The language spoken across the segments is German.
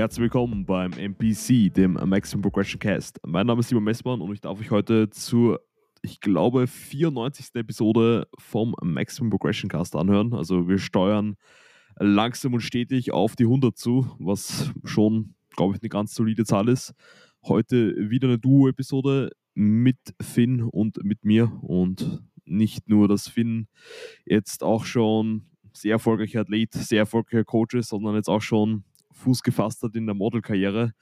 Herzlich willkommen beim MPC, dem Maximum Progression Cast. Mein Name ist Simon Messmann und ich darf euch heute zur, ich glaube, 94. Episode vom Maximum Progression Cast anhören. Also wir steuern langsam und stetig auf die 100 zu, was schon, glaube ich, eine ganz solide Zahl ist. Heute wieder eine Duo-Episode mit Finn und mit mir und nicht nur, dass Finn jetzt auch schon sehr erfolgreicher Athlet, sehr erfolgreicher Coach ist, sondern jetzt auch schon Fuß gefasst hat in der Modelkarriere.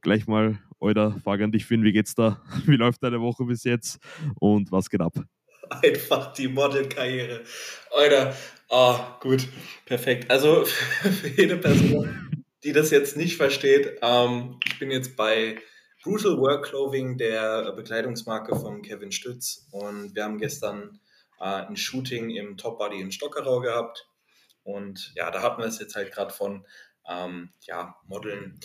Gleich mal, Alter, Frage an dich, Finn, wie geht's da? Wie läuft deine Woche bis jetzt und was geht ab? Einfach die Modelkarriere. Alter, oh, gut, perfekt. Also für jede Person, die das jetzt nicht versteht, ähm, ich bin jetzt bei Brutal Work Clothing, der Bekleidungsmarke von Kevin Stütz. Und wir haben gestern äh, ein Shooting im Top Body in Stockerau gehabt. Und ja, da hatten wir es jetzt halt gerade von ähm, ja, Modeln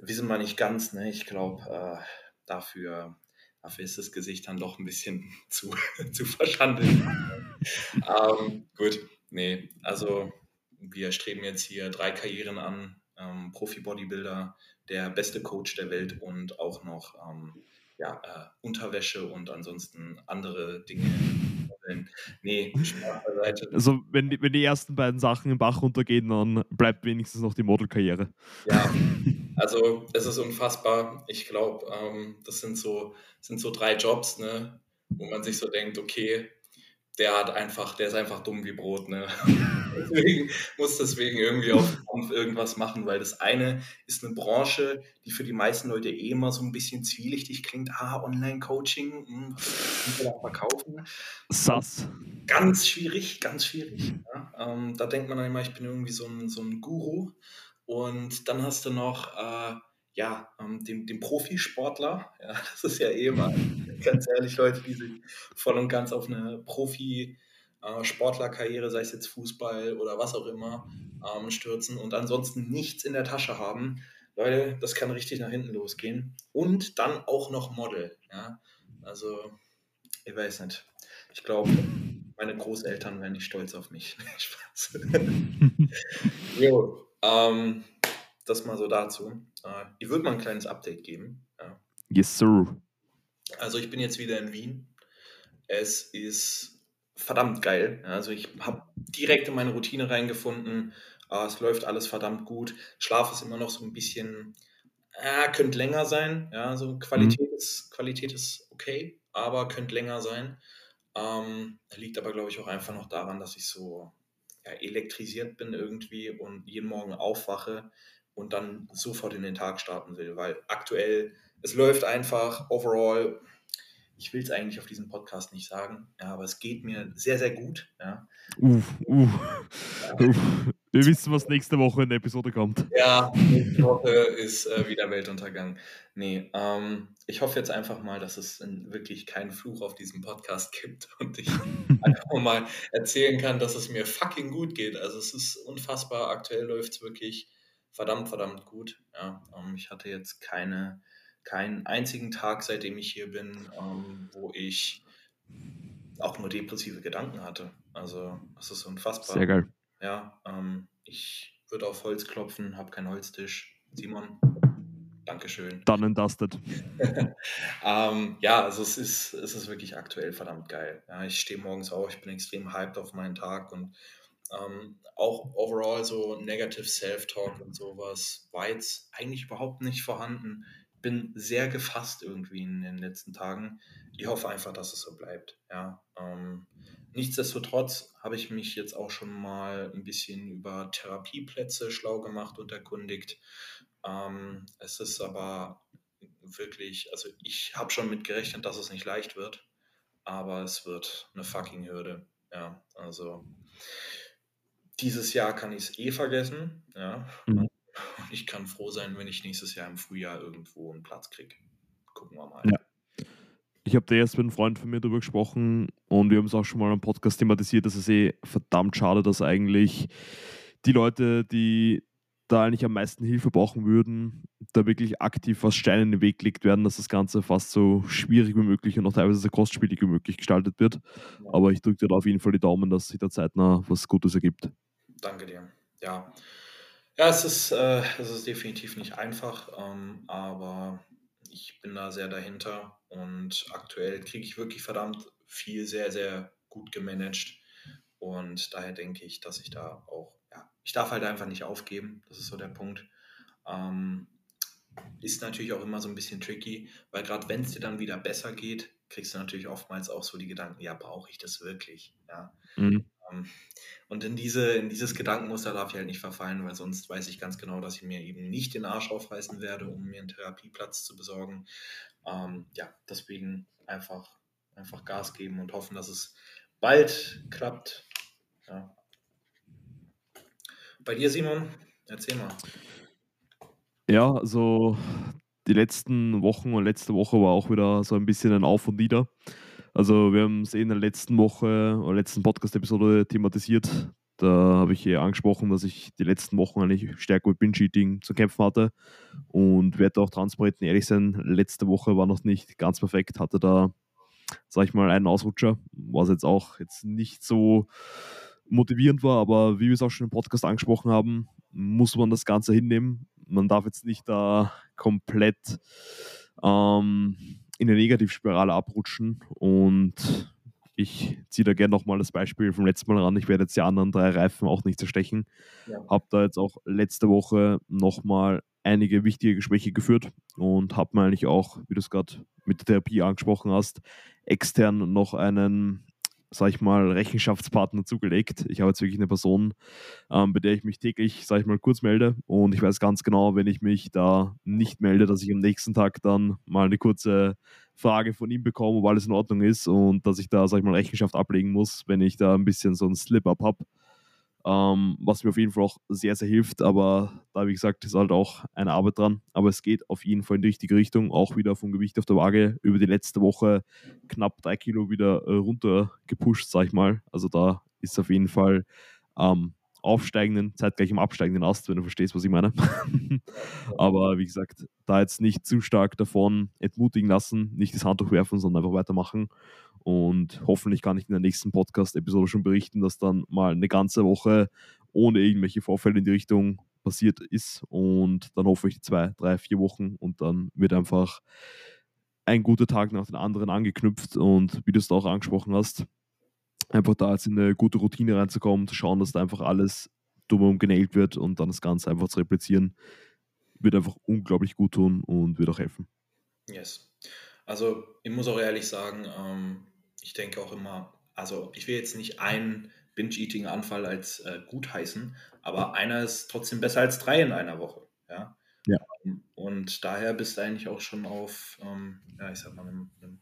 wissen wir nicht ganz. Ne? Ich glaube, äh, dafür, dafür ist das Gesicht dann doch ein bisschen zu, zu verschandelt. ähm, gut, nee, also wir streben jetzt hier drei Karrieren an. Ähm, Profi-Bodybuilder, der beste Coach der Welt und auch noch ähm, ja, äh, Unterwäsche und ansonsten andere Dinge vorstellen. Nee, Spaß beiseite. Also, wenn die, wenn die ersten beiden Sachen im Bach runtergehen, dann bleibt wenigstens noch die Modelkarriere. Ja, also es ist unfassbar. Ich glaube, ähm, das sind so, sind so drei Jobs, ne, wo man sich so denkt, okay, der hat einfach, der ist einfach dumm wie Brot, ne? deswegen, muss deswegen irgendwie auf Kampf irgendwas machen, weil das eine ist eine Branche, die für die meisten Leute eh immer so ein bisschen zwielichtig klingt. Ah, Online-Coaching, hm, verkaufen. Sass. Ganz schwierig, ganz schwierig. Ja? Ähm, da denkt man dann immer, ich bin irgendwie so ein, so ein Guru. Und dann hast du noch äh, ja, ähm, dem, dem Profisportler, ja, das ist ja eh immer, ganz ehrlich, Leute, die sich voll und ganz auf eine Profi-Sportlerkarriere, äh, sei es jetzt Fußball oder was auch immer, ähm, stürzen und ansonsten nichts in der Tasche haben. Leute, das kann richtig nach hinten losgehen. Und dann auch noch Model. Ja? Also, ich weiß nicht. Ich glaube, meine Großeltern wären nicht stolz auf mich. Spaß. jo, ähm, das mal so dazu. Äh, ich würde mal ein kleines Update geben. Ja. Yes, sir. Also ich bin jetzt wieder in Wien. Es ist verdammt geil. Also ich habe direkt in meine Routine reingefunden. Äh, es läuft alles verdammt gut. Schlaf ist immer noch so ein bisschen, äh, könnte länger sein. Ja, so Qualität, mhm. ist, Qualität ist okay, aber könnte länger sein. Ähm, liegt aber, glaube ich, auch einfach noch daran, dass ich so ja, elektrisiert bin irgendwie und jeden Morgen aufwache und dann sofort in den Tag starten will, weil aktuell, es läuft einfach overall, ich will es eigentlich auf diesem Podcast nicht sagen, ja, aber es geht mir sehr, sehr gut. Ja. Uh, uh, ja. uh. Wir wissen, was nächste Woche in der Episode kommt. Ja, nächste Woche ist äh, wieder Weltuntergang. Nee, ähm, ich hoffe jetzt einfach mal, dass es wirklich keinen Fluch auf diesem Podcast gibt und ich einfach mal erzählen kann, dass es mir fucking gut geht. Also es ist unfassbar, aktuell läuft es wirklich verdammt, verdammt gut. Ja, ähm, ich hatte jetzt keine, keinen einzigen Tag, seitdem ich hier bin, ähm, wo ich auch nur depressive Gedanken hatte. Also, das ist unfassbar. Sehr geil. Ja, ähm, ich würde auf Holz klopfen, habe keinen Holztisch. Simon, Dankeschön. Done and dusted. ähm, ja, also es ist, es ist wirklich aktuell verdammt geil. Ja, ich stehe morgens auf, ich bin extrem hyped auf meinen Tag und ähm, auch overall so Negative Self-Talk und sowas war jetzt eigentlich überhaupt nicht vorhanden. Bin sehr gefasst irgendwie in den letzten Tagen. Ich hoffe einfach, dass es so bleibt. Ja, ähm, nichtsdestotrotz habe ich mich jetzt auch schon mal ein bisschen über Therapieplätze schlau gemacht und erkundigt. Ähm, es ist aber wirklich, also ich habe schon mit gerechnet, dass es nicht leicht wird, aber es wird eine fucking Hürde. Ja, also dieses Jahr kann ich es eh vergessen. Ja. Mhm. Ich kann froh sein, wenn ich nächstes Jahr im Frühjahr irgendwo einen Platz kriege. Gucken wir mal. Ja. Ich habe da erst mit einem Freund von mir darüber gesprochen und wir haben es auch schon mal im Podcast thematisiert, dass es eh verdammt schade, dass eigentlich die Leute, die da eigentlich am meisten Hilfe brauchen würden, da wirklich aktiv was Stein in den Weg gelegt werden, dass das Ganze fast so schwierig wie möglich und auch teilweise so kostspielig wie möglich gestaltet wird. Aber ich drücke dir da auf jeden Fall die Daumen, dass sich da zeitnah was Gutes ergibt. Danke dir. Ja. Ja, es ist, äh, es ist definitiv nicht einfach, ähm, aber ich bin da sehr dahinter und aktuell kriege ich wirklich verdammt viel sehr, sehr gut gemanagt. Und daher denke ich, dass ich da auch, ja, ich darf halt einfach nicht aufgeben. Das ist so der Punkt. Ähm, ist natürlich auch immer so ein bisschen tricky, weil gerade wenn es dir dann wieder besser geht, kriegst du natürlich oftmals auch so die Gedanken, ja, brauche ich das wirklich? Ja. Mhm. Ähm, und in, diese, in dieses Gedankenmuster darf ich halt nicht verfallen, weil sonst weiß ich ganz genau, dass ich mir eben nicht den Arsch aufreißen werde, um mir einen Therapieplatz zu besorgen. Ähm, ja, deswegen einfach, einfach Gas geben und hoffen, dass es bald klappt. Ja. Bei dir, Simon, erzähl mal. Ja, also die letzten Wochen und letzte Woche war auch wieder so ein bisschen ein Auf und Nieder. Also wir haben es eh in der letzten Woche oder letzten Podcast-Episode thematisiert. Da habe ich eh angesprochen, dass ich die letzten Wochen eigentlich stärker mit Binge-Eating zu kämpfen hatte. Und werde auch transparent und ehrlich sein, letzte Woche war noch nicht ganz perfekt, hatte da, sag ich mal, einen Ausrutscher, was jetzt auch jetzt nicht so motivierend war, aber wie wir es auch schon im Podcast angesprochen haben, muss man das Ganze hinnehmen. Man darf jetzt nicht da komplett ähm, in eine Negativspirale abrutschen und ich ziehe da gerne nochmal das Beispiel vom letzten Mal ran. Ich werde jetzt die anderen drei Reifen auch nicht zerstechen. Ja. Habe da jetzt auch letzte Woche nochmal einige wichtige Gespräche geführt und habe mir eigentlich auch, wie du es gerade mit der Therapie angesprochen hast, extern noch einen sag ich mal, Rechenschaftspartner zugelegt. Ich habe jetzt wirklich eine Person, ähm, bei der ich mich täglich, sag ich mal, kurz melde und ich weiß ganz genau, wenn ich mich da nicht melde, dass ich am nächsten Tag dann mal eine kurze Frage von ihm bekomme, ob alles in Ordnung ist und dass ich da, sag ich mal, Rechenschaft ablegen muss, wenn ich da ein bisschen so ein Slip-Up habe ähm, was mir auf jeden Fall auch sehr, sehr hilft. Aber da, wie gesagt, ist halt auch eine Arbeit dran. Aber es geht auf jeden Fall in die richtige Richtung. Auch wieder vom Gewicht auf der Waage über die letzte Woche knapp drei Kilo wieder äh, runter gepusht, sag ich mal. Also da ist auf jeden Fall ähm, aufsteigenden, zeitgleich im absteigenden Ast, wenn du verstehst, was ich meine. Aber wie gesagt, da jetzt nicht zu stark davon entmutigen lassen, nicht das Handtuch werfen, sondern einfach weitermachen. Und hoffentlich kann ich in der nächsten Podcast-Episode schon berichten, dass dann mal eine ganze Woche ohne irgendwelche Vorfälle in die Richtung passiert ist. Und dann hoffe ich zwei, drei, vier Wochen und dann wird einfach ein guter Tag nach dem anderen angeknüpft. Und wie du es auch angesprochen hast, einfach da jetzt in eine gute Routine reinzukommen, zu schauen, dass da einfach alles drumherum genäht wird und dann das Ganze einfach zu replizieren, wird einfach unglaublich gut tun und wird auch helfen. Yes. Also ich muss auch ehrlich sagen, ähm, ich denke auch immer, also ich will jetzt nicht einen Binge-Eating-Anfall als äh, gut heißen, aber einer ist trotzdem besser als drei in einer Woche. Ja. ja. Und daher bist du eigentlich auch schon auf, ähm, ja, ich sag mal, einem, einem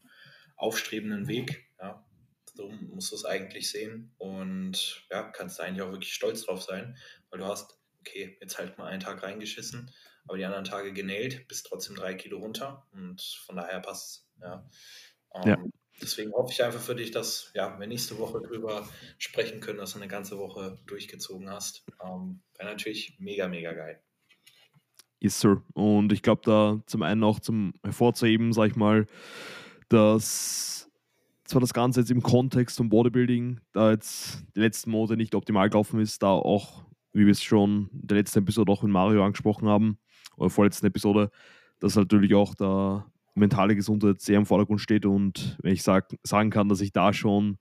aufstrebenden Weg. Ja. So musst du es eigentlich sehen und ja, kannst du eigentlich auch wirklich stolz drauf sein, weil du hast, okay, jetzt halt mal einen Tag reingeschissen, aber die anderen Tage genäht, bist trotzdem drei Kilo runter und von daher passt ja. Ähm, ja. Deswegen hoffe ich einfach für dich, dass ja, wir nächste Woche drüber sprechen können, dass du eine ganze Woche durchgezogen hast. Ähm, Wäre natürlich mega, mega geil. Yes, Sir. Und ich glaube, da zum einen auch zum hervorzuheben, sag ich mal, dass zwar das Ganze jetzt im Kontext vom Bodybuilding, da jetzt die letzten Monate nicht optimal gelaufen ist, da auch, wie wir es schon in der letzten Episode auch mit Mario angesprochen haben, oder vorletzten Episode, dass natürlich auch da mentale Gesundheit sehr im Vordergrund steht und wenn ich sag, sagen kann, dass ich da schon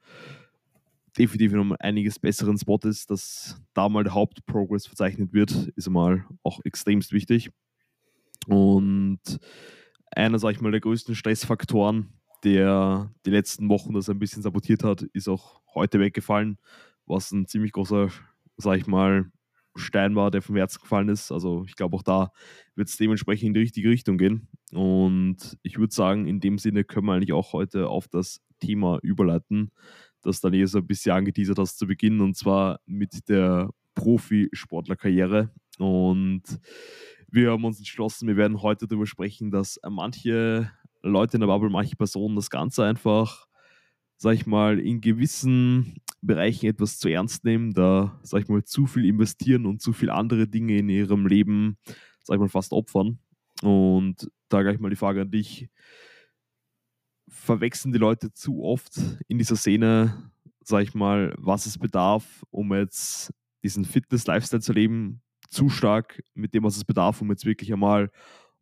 definitiv in einem einiges besseren Spot ist, dass da mal der Hauptprogress verzeichnet wird, ist einmal auch extremst wichtig. Und einer, sag ich mal, der größten Stressfaktoren, der die letzten Wochen das ein bisschen sabotiert hat, ist auch heute weggefallen, was ein ziemlich großer, sag ich mal, Stein war, der vom Herzen gefallen ist. Also ich glaube, auch da wird es dementsprechend in die richtige Richtung gehen. Und ich würde sagen, in dem Sinne können wir eigentlich auch heute auf das Thema überleiten, das dann eh so ein bisschen angeteasert hast zu Beginn, und zwar mit der Profisportlerkarriere. Und wir haben uns entschlossen, wir werden heute darüber sprechen, dass manche Leute in der Bubble, manche Personen das Ganze einfach, sag ich mal, in gewissen Bereichen etwas zu ernst nehmen, da, sag ich mal, zu viel investieren und zu viele andere Dinge in ihrem Leben, sag ich mal, fast opfern. Und da gleich mal die Frage an dich. Verwechseln die Leute zu oft in dieser Szene, sag ich mal, was es bedarf, um jetzt diesen Fitness-Lifestyle zu leben, zu stark mit dem, was es bedarf, um jetzt wirklich einmal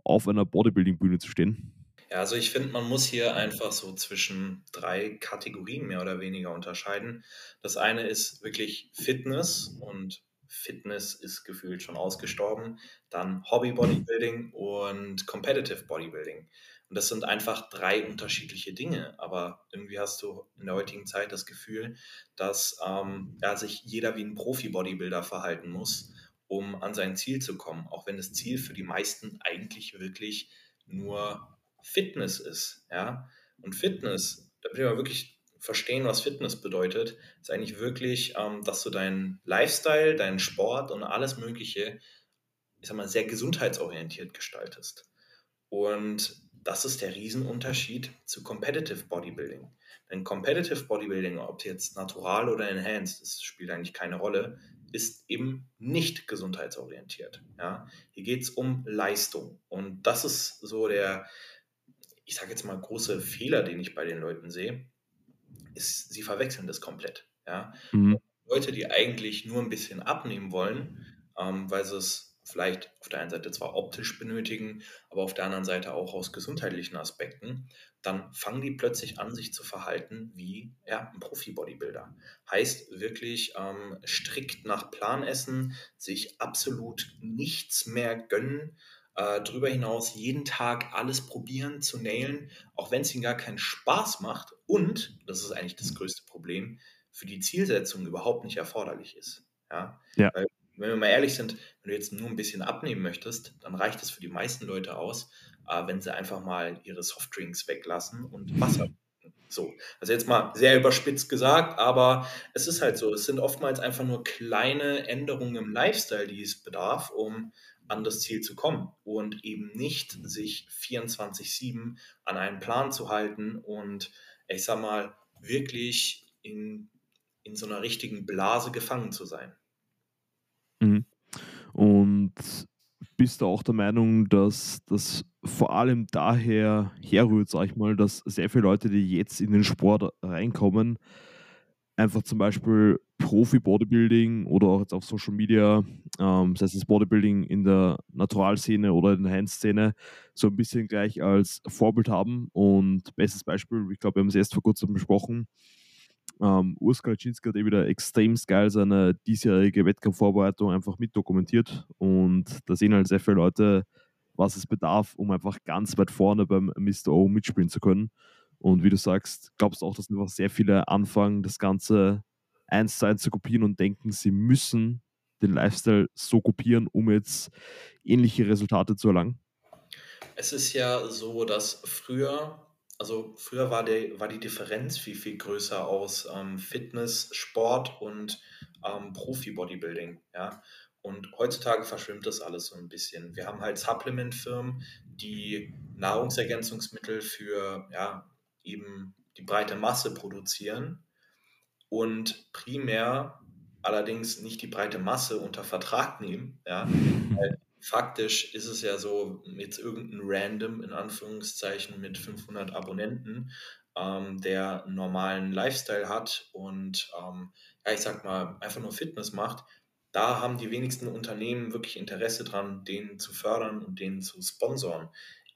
auf einer Bodybuilding-Bühne zu stehen? Ja, also ich finde, man muss hier einfach so zwischen drei Kategorien mehr oder weniger unterscheiden. Das eine ist wirklich Fitness und Fitness ist gefühlt schon ausgestorben. Dann Hobby Bodybuilding und Competitive Bodybuilding. Und das sind einfach drei unterschiedliche Dinge. Aber irgendwie hast du in der heutigen Zeit das Gefühl, dass ähm, ja, sich jeder wie ein Profi-Bodybuilder verhalten muss, um an sein Ziel zu kommen. Auch wenn das Ziel für die meisten eigentlich wirklich nur Fitness ist. Ja? Und Fitness, da will man wirklich verstehen, was Fitness bedeutet, ist eigentlich wirklich, ähm, dass du deinen Lifestyle, deinen Sport und alles Mögliche, ich sag mal, sehr gesundheitsorientiert gestaltest. Und das ist der Riesenunterschied zu Competitive Bodybuilding. Denn Competitive Bodybuilding, ob jetzt natural oder enhanced, das spielt eigentlich keine Rolle, ist eben nicht gesundheitsorientiert. Ja? Hier geht es um Leistung. Und das ist so der, ich sage jetzt mal, große Fehler, den ich bei den Leuten sehe, ist, sie verwechseln das komplett. Ja? Mhm. Leute, die eigentlich nur ein bisschen abnehmen wollen, ähm, weil sie es vielleicht auf der einen Seite zwar optisch benötigen, aber auf der anderen Seite auch aus gesundheitlichen Aspekten, dann fangen die plötzlich an, sich zu verhalten wie ja, ein Profi-Bodybuilder. Heißt wirklich ähm, strikt nach Plan essen, sich absolut nichts mehr gönnen, äh, darüber hinaus jeden Tag alles probieren zu nailen, auch wenn es ihnen gar keinen Spaß macht und, das ist eigentlich das größte Problem, für die Zielsetzung überhaupt nicht erforderlich ist. Ja? ja. Weil wenn wir mal ehrlich sind, wenn du jetzt nur ein bisschen abnehmen möchtest, dann reicht es für die meisten Leute aus, äh, wenn sie einfach mal ihre Softdrinks weglassen und Wasser. So, also jetzt mal sehr überspitzt gesagt, aber es ist halt so, es sind oftmals einfach nur kleine Änderungen im Lifestyle, die es bedarf, um an das Ziel zu kommen und eben nicht sich 24-7 an einen Plan zu halten und ich sag mal, wirklich in, in so einer richtigen Blase gefangen zu sein. Mhm. Und bist du auch der Meinung, dass das vor allem daher herrührt, sag ich mal, dass sehr viele Leute, die jetzt in den Sport reinkommen, einfach zum Beispiel Profi-Bodybuilding oder auch jetzt auf Social Media, ähm, sei es Bodybuilding in der Naturalszene oder in der Handszene, so ein bisschen gleich als Vorbild haben. Und bestes Beispiel, ich glaube, wir haben es erst vor kurzem besprochen, ähm, Urs Kalczynski hat eh wieder extrem geil seine diesjährige Wettkampfvorbereitung einfach mitdokumentiert und da sehen halt sehr viele Leute, was es bedarf, um einfach ganz weit vorne beim Mr. O mitspielen zu können. Und wie du sagst, glaubst du auch, dass einfach sehr viele anfangen, das Ganze eins zu eins zu kopieren und denken, sie müssen den Lifestyle so kopieren, um jetzt ähnliche Resultate zu erlangen? Es ist ja so, dass früher also früher war, der, war die Differenz viel, viel größer aus ähm, Fitness, Sport und ähm, Profi-Bodybuilding. Ja? Und heutzutage verschwimmt das alles so ein bisschen. Wir haben halt Supplement-Firmen, die Nahrungsergänzungsmittel für ja, eben die breite Masse produzieren und primär allerdings nicht die breite Masse unter Vertrag nehmen. Ja? Weil faktisch ist es ja so, jetzt irgendein Random in Anführungszeichen mit 500 Abonnenten, ähm, der einen normalen Lifestyle hat und ähm, ja, ich sag mal, einfach nur Fitness macht, da haben die wenigsten Unternehmen wirklich Interesse dran, den zu fördern und den zu sponsoren.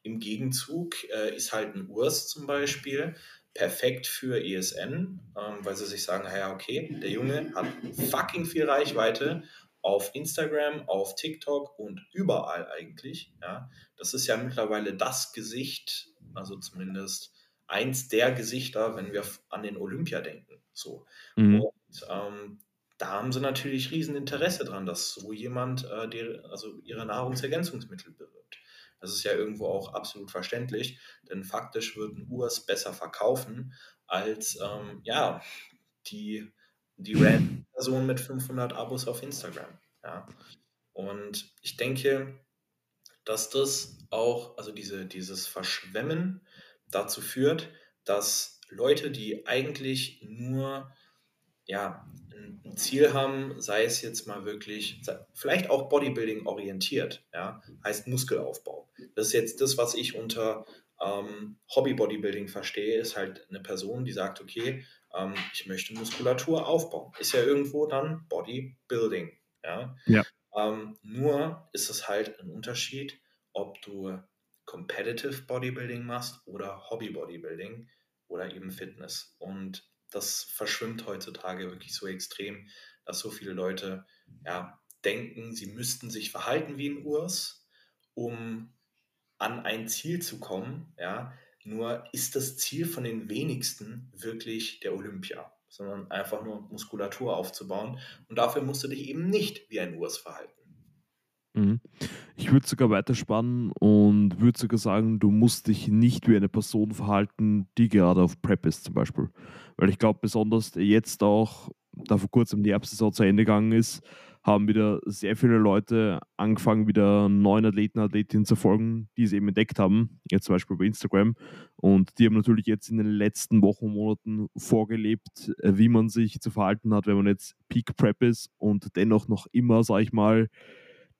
Im Gegenzug äh, ist halt ein Urs zum Beispiel perfekt für ESN, ähm, weil sie sich sagen, ja, okay, der Junge hat fucking viel Reichweite auf Instagram, auf TikTok und überall eigentlich. Ja, das ist ja mittlerweile das Gesicht, also zumindest eins der Gesichter, wenn wir an den Olympia denken. So. Mhm. Und ähm, da haben sie natürlich riesen Interesse dran, dass so jemand äh, die, also ihre Nahrungsergänzungsmittel bewirbt. Das ist ja irgendwo auch absolut verständlich, denn faktisch würden Urs besser verkaufen als ähm, ja, die die random Person mit 500 Abos auf Instagram. Ja. Und ich denke, dass das auch, also diese, dieses Verschwemmen dazu führt, dass Leute, die eigentlich nur ja, ein Ziel haben, sei es jetzt mal wirklich, vielleicht auch Bodybuilding orientiert, ja, heißt Muskelaufbau. Das ist jetzt das, was ich unter ähm, Hobby-Bodybuilding verstehe, ist halt eine Person, die sagt, okay, ähm, ich möchte Muskulatur aufbauen. Ist ja irgendwo dann Bodybuilding. Ja? ja. Ähm, nur ist es halt ein Unterschied, ob du Competitive Bodybuilding machst oder Hobby Bodybuilding oder eben Fitness. Und das verschwimmt heutzutage wirklich so extrem, dass so viele Leute ja, denken, sie müssten sich verhalten wie ein Urs, um an ein Ziel zu kommen. Ja? Nur ist das Ziel von den wenigsten wirklich der Olympia, sondern einfach nur Muskulatur aufzubauen. Und dafür musst du dich eben nicht wie ein Urs verhalten. Mhm. Ich würde sogar weiterspannen und würde sogar sagen, du musst dich nicht wie eine Person verhalten, die gerade auf Prep ist, zum Beispiel. Weil ich glaube, besonders jetzt auch, da vor kurzem die Herbstsaison zu Ende gegangen ist, haben wieder sehr viele Leute angefangen, wieder neuen Athleten, Athletinnen zu folgen, die sie eben entdeckt haben, jetzt zum Beispiel bei Instagram. Und die haben natürlich jetzt in den letzten Wochen und Monaten vorgelebt, wie man sich zu verhalten hat, wenn man jetzt Peak Prep ist und dennoch noch immer, sage ich mal,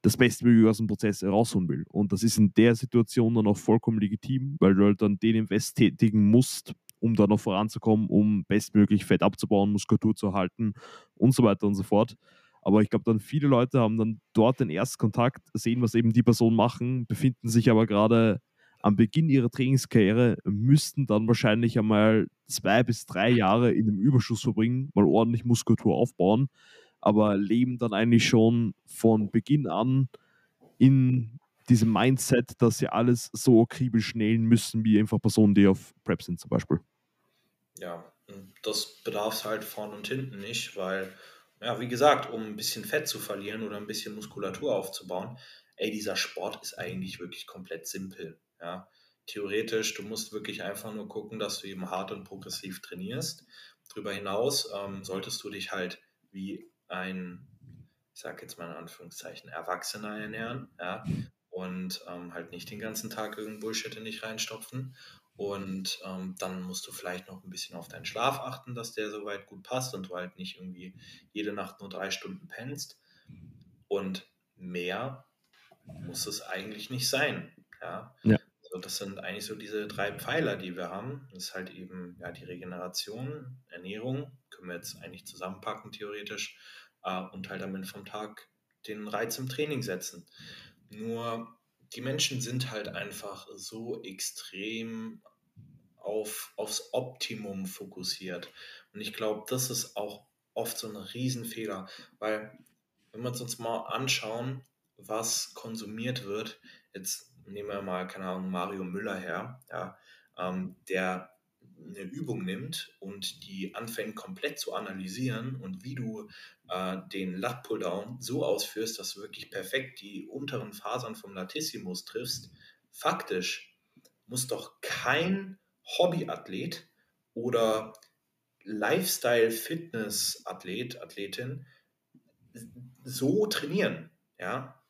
das Bestmögliche aus dem Prozess herausholen will. Und das ist in der Situation dann auch vollkommen legitim, weil du halt dann den Invest tätigen musst, um da noch voranzukommen, um bestmöglich Fett abzubauen, Muskulatur zu erhalten und so weiter und so fort. Aber ich glaube, dann viele Leute haben dann dort den Erstkontakt, sehen, was eben die Personen machen, befinden sich aber gerade am Beginn ihrer Trainingskarriere, müssten dann wahrscheinlich einmal zwei bis drei Jahre in einem Überschuss verbringen, mal ordentlich Muskulatur aufbauen, aber leben dann eigentlich schon von Beginn an in diesem Mindset, dass sie alles so akribisch nähen müssen, wie einfach Personen, die auf Prep sind zum Beispiel. Ja, das bedarf es halt vorn und hinten nicht, weil ja, wie gesagt, um ein bisschen Fett zu verlieren oder ein bisschen Muskulatur aufzubauen, ey, dieser Sport ist eigentlich wirklich komplett simpel. Ja. Theoretisch, du musst wirklich einfach nur gucken, dass du eben hart und progressiv trainierst. Darüber hinaus ähm, solltest du dich halt wie ein, ich sag jetzt mal in Anführungszeichen, Erwachsener ernähren, ja, und ähm, halt nicht den ganzen Tag irgendein Bullshit in dich reinstopfen. Und ähm, dann musst du vielleicht noch ein bisschen auf deinen Schlaf achten, dass der soweit gut passt und du halt nicht irgendwie jede Nacht nur drei Stunden pennst. Und mehr muss es eigentlich nicht sein. Ja. ja. Also das sind eigentlich so diese drei Pfeiler, die wir haben. Das ist halt eben ja, die Regeneration, Ernährung, können wir jetzt eigentlich zusammenpacken theoretisch, und halt damit vom Tag den Reiz im Training setzen. Nur die Menschen sind halt einfach so extrem auf, aufs Optimum fokussiert. Und ich glaube, das ist auch oft so ein Riesenfehler, weil wenn wir uns mal anschauen, was konsumiert wird, jetzt nehmen wir mal, keine Ahnung, Mario Müller her, ja, ähm, der eine Übung nimmt und die anfängt komplett zu analysieren und wie du äh, den Lat Pulldown so ausführst, dass du wirklich perfekt die unteren Fasern vom Latissimus triffst, faktisch muss doch kein Hobbyathlet oder Lifestyle-Fitness-Athlet, Athletin so trainieren. Ja,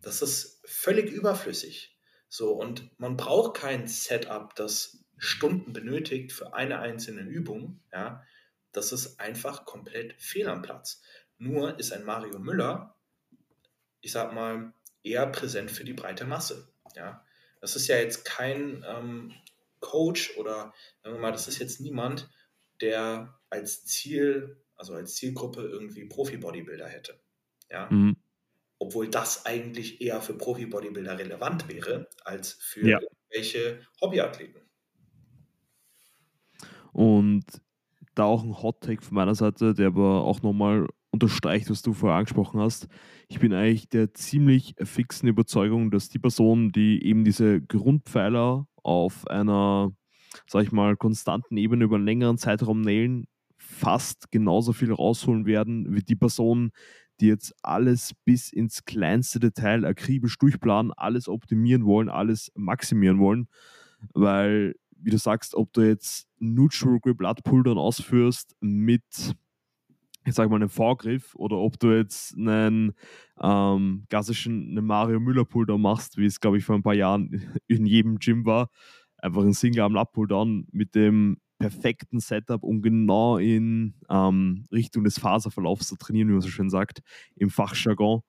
das ist völlig überflüssig. So, und man braucht kein Setup, das Stunden benötigt für eine einzelne Übung, ja, das ist einfach komplett fehl am Platz. Nur ist ein Mario Müller, ich sag mal, eher präsent für die breite Masse. Ja. Das ist ja jetzt kein ähm, Coach oder sagen wir mal, das ist jetzt niemand, der als Ziel, also als Zielgruppe irgendwie Profi-Bodybuilder hätte. Ja. Mhm. Obwohl das eigentlich eher für Profi-Bodybuilder relevant wäre, als für ja. welche Hobbyathleten. Und da auch ein Hot Take von meiner Seite, der aber auch nochmal unterstreicht, was du vorher angesprochen hast. Ich bin eigentlich der ziemlich fixen Überzeugung, dass die Personen, die eben diese Grundpfeiler auf einer, sag ich mal, konstanten Ebene über einen längeren Zeitraum nailen, fast genauso viel rausholen werden wie die Personen, die jetzt alles bis ins kleinste Detail akribisch durchplanen, alles optimieren wollen, alles maximieren wollen, weil wie du sagst, ob du jetzt Neutral Grip Blood Pulldown ausführst mit, ich sag mal, einem Vorgriff oder ob du jetzt einen ähm, klassischen einen Mario Müller Pulldown machst, wie es, glaube ich, vor ein paar Jahren in jedem Gym war, einfach ein Single Arm Lat Pulldown mit dem perfekten Setup, um genau in ähm, Richtung des Faserverlaufs zu trainieren, wie man so schön sagt, im Fachjargon.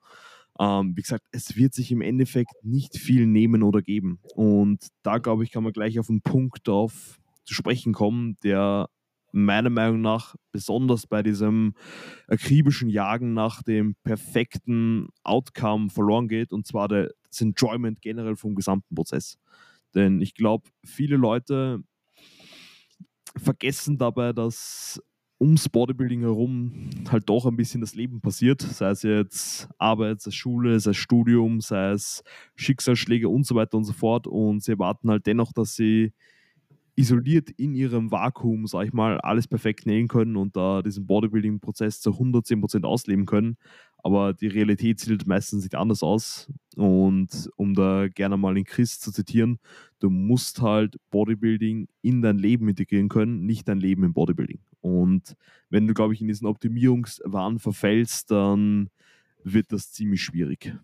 Ähm, wie gesagt, es wird sich im Endeffekt nicht viel nehmen oder geben. Und da, glaube ich, kann man gleich auf einen Punkt auf zu sprechen kommen, der meiner Meinung nach besonders bei diesem akribischen Jagen nach dem perfekten Outcome verloren geht, und zwar das Enjoyment generell vom gesamten Prozess. Denn ich glaube, viele Leute vergessen dabei, dass ums Bodybuilding herum halt doch ein bisschen das Leben passiert, sei es jetzt Arbeit, sei es Schule, sei es Studium, sei es Schicksalsschläge und so weiter und so fort. Und sie erwarten halt dennoch, dass sie isoliert in ihrem Vakuum, sag ich mal, alles perfekt nähen können und da diesen Bodybuilding-Prozess zu 110% ausleben können. Aber die Realität sieht meistens nicht anders aus. Und um da gerne mal den Chris zu zitieren, du musst halt Bodybuilding in dein Leben integrieren können, nicht dein Leben im Bodybuilding. Und wenn du, glaube ich, in diesen Optimierungswahn verfällst, dann wird das ziemlich schwierig.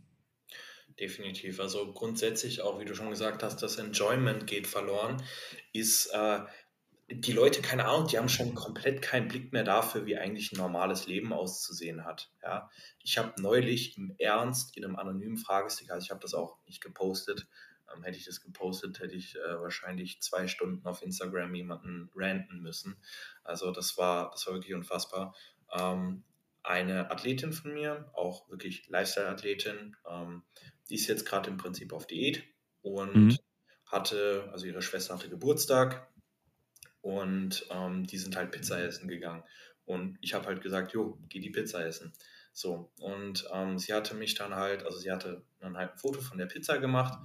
Definitiv. Also grundsätzlich auch, wie du schon gesagt hast, das Enjoyment geht verloren, ist äh, die Leute, keine Ahnung, die haben schon komplett keinen Blick mehr dafür, wie eigentlich ein normales Leben auszusehen hat. Ja, ich habe neulich im Ernst in einem anonymen Fragesticker, also ich habe das auch nicht gepostet, ähm, hätte ich das gepostet, hätte ich äh, wahrscheinlich zwei Stunden auf Instagram jemanden ranten müssen. Also das war, das war wirklich unfassbar. Ähm, eine Athletin von mir, auch wirklich Lifestyle-Athletin, ähm, die ist jetzt gerade im Prinzip auf Diät und mhm. hatte, also ihre Schwester hatte Geburtstag und ähm, die sind halt Pizza essen gegangen. Und ich habe halt gesagt, jo, geh die Pizza essen. So, und ähm, sie hatte mich dann halt, also sie hatte dann halt ein Foto von der Pizza gemacht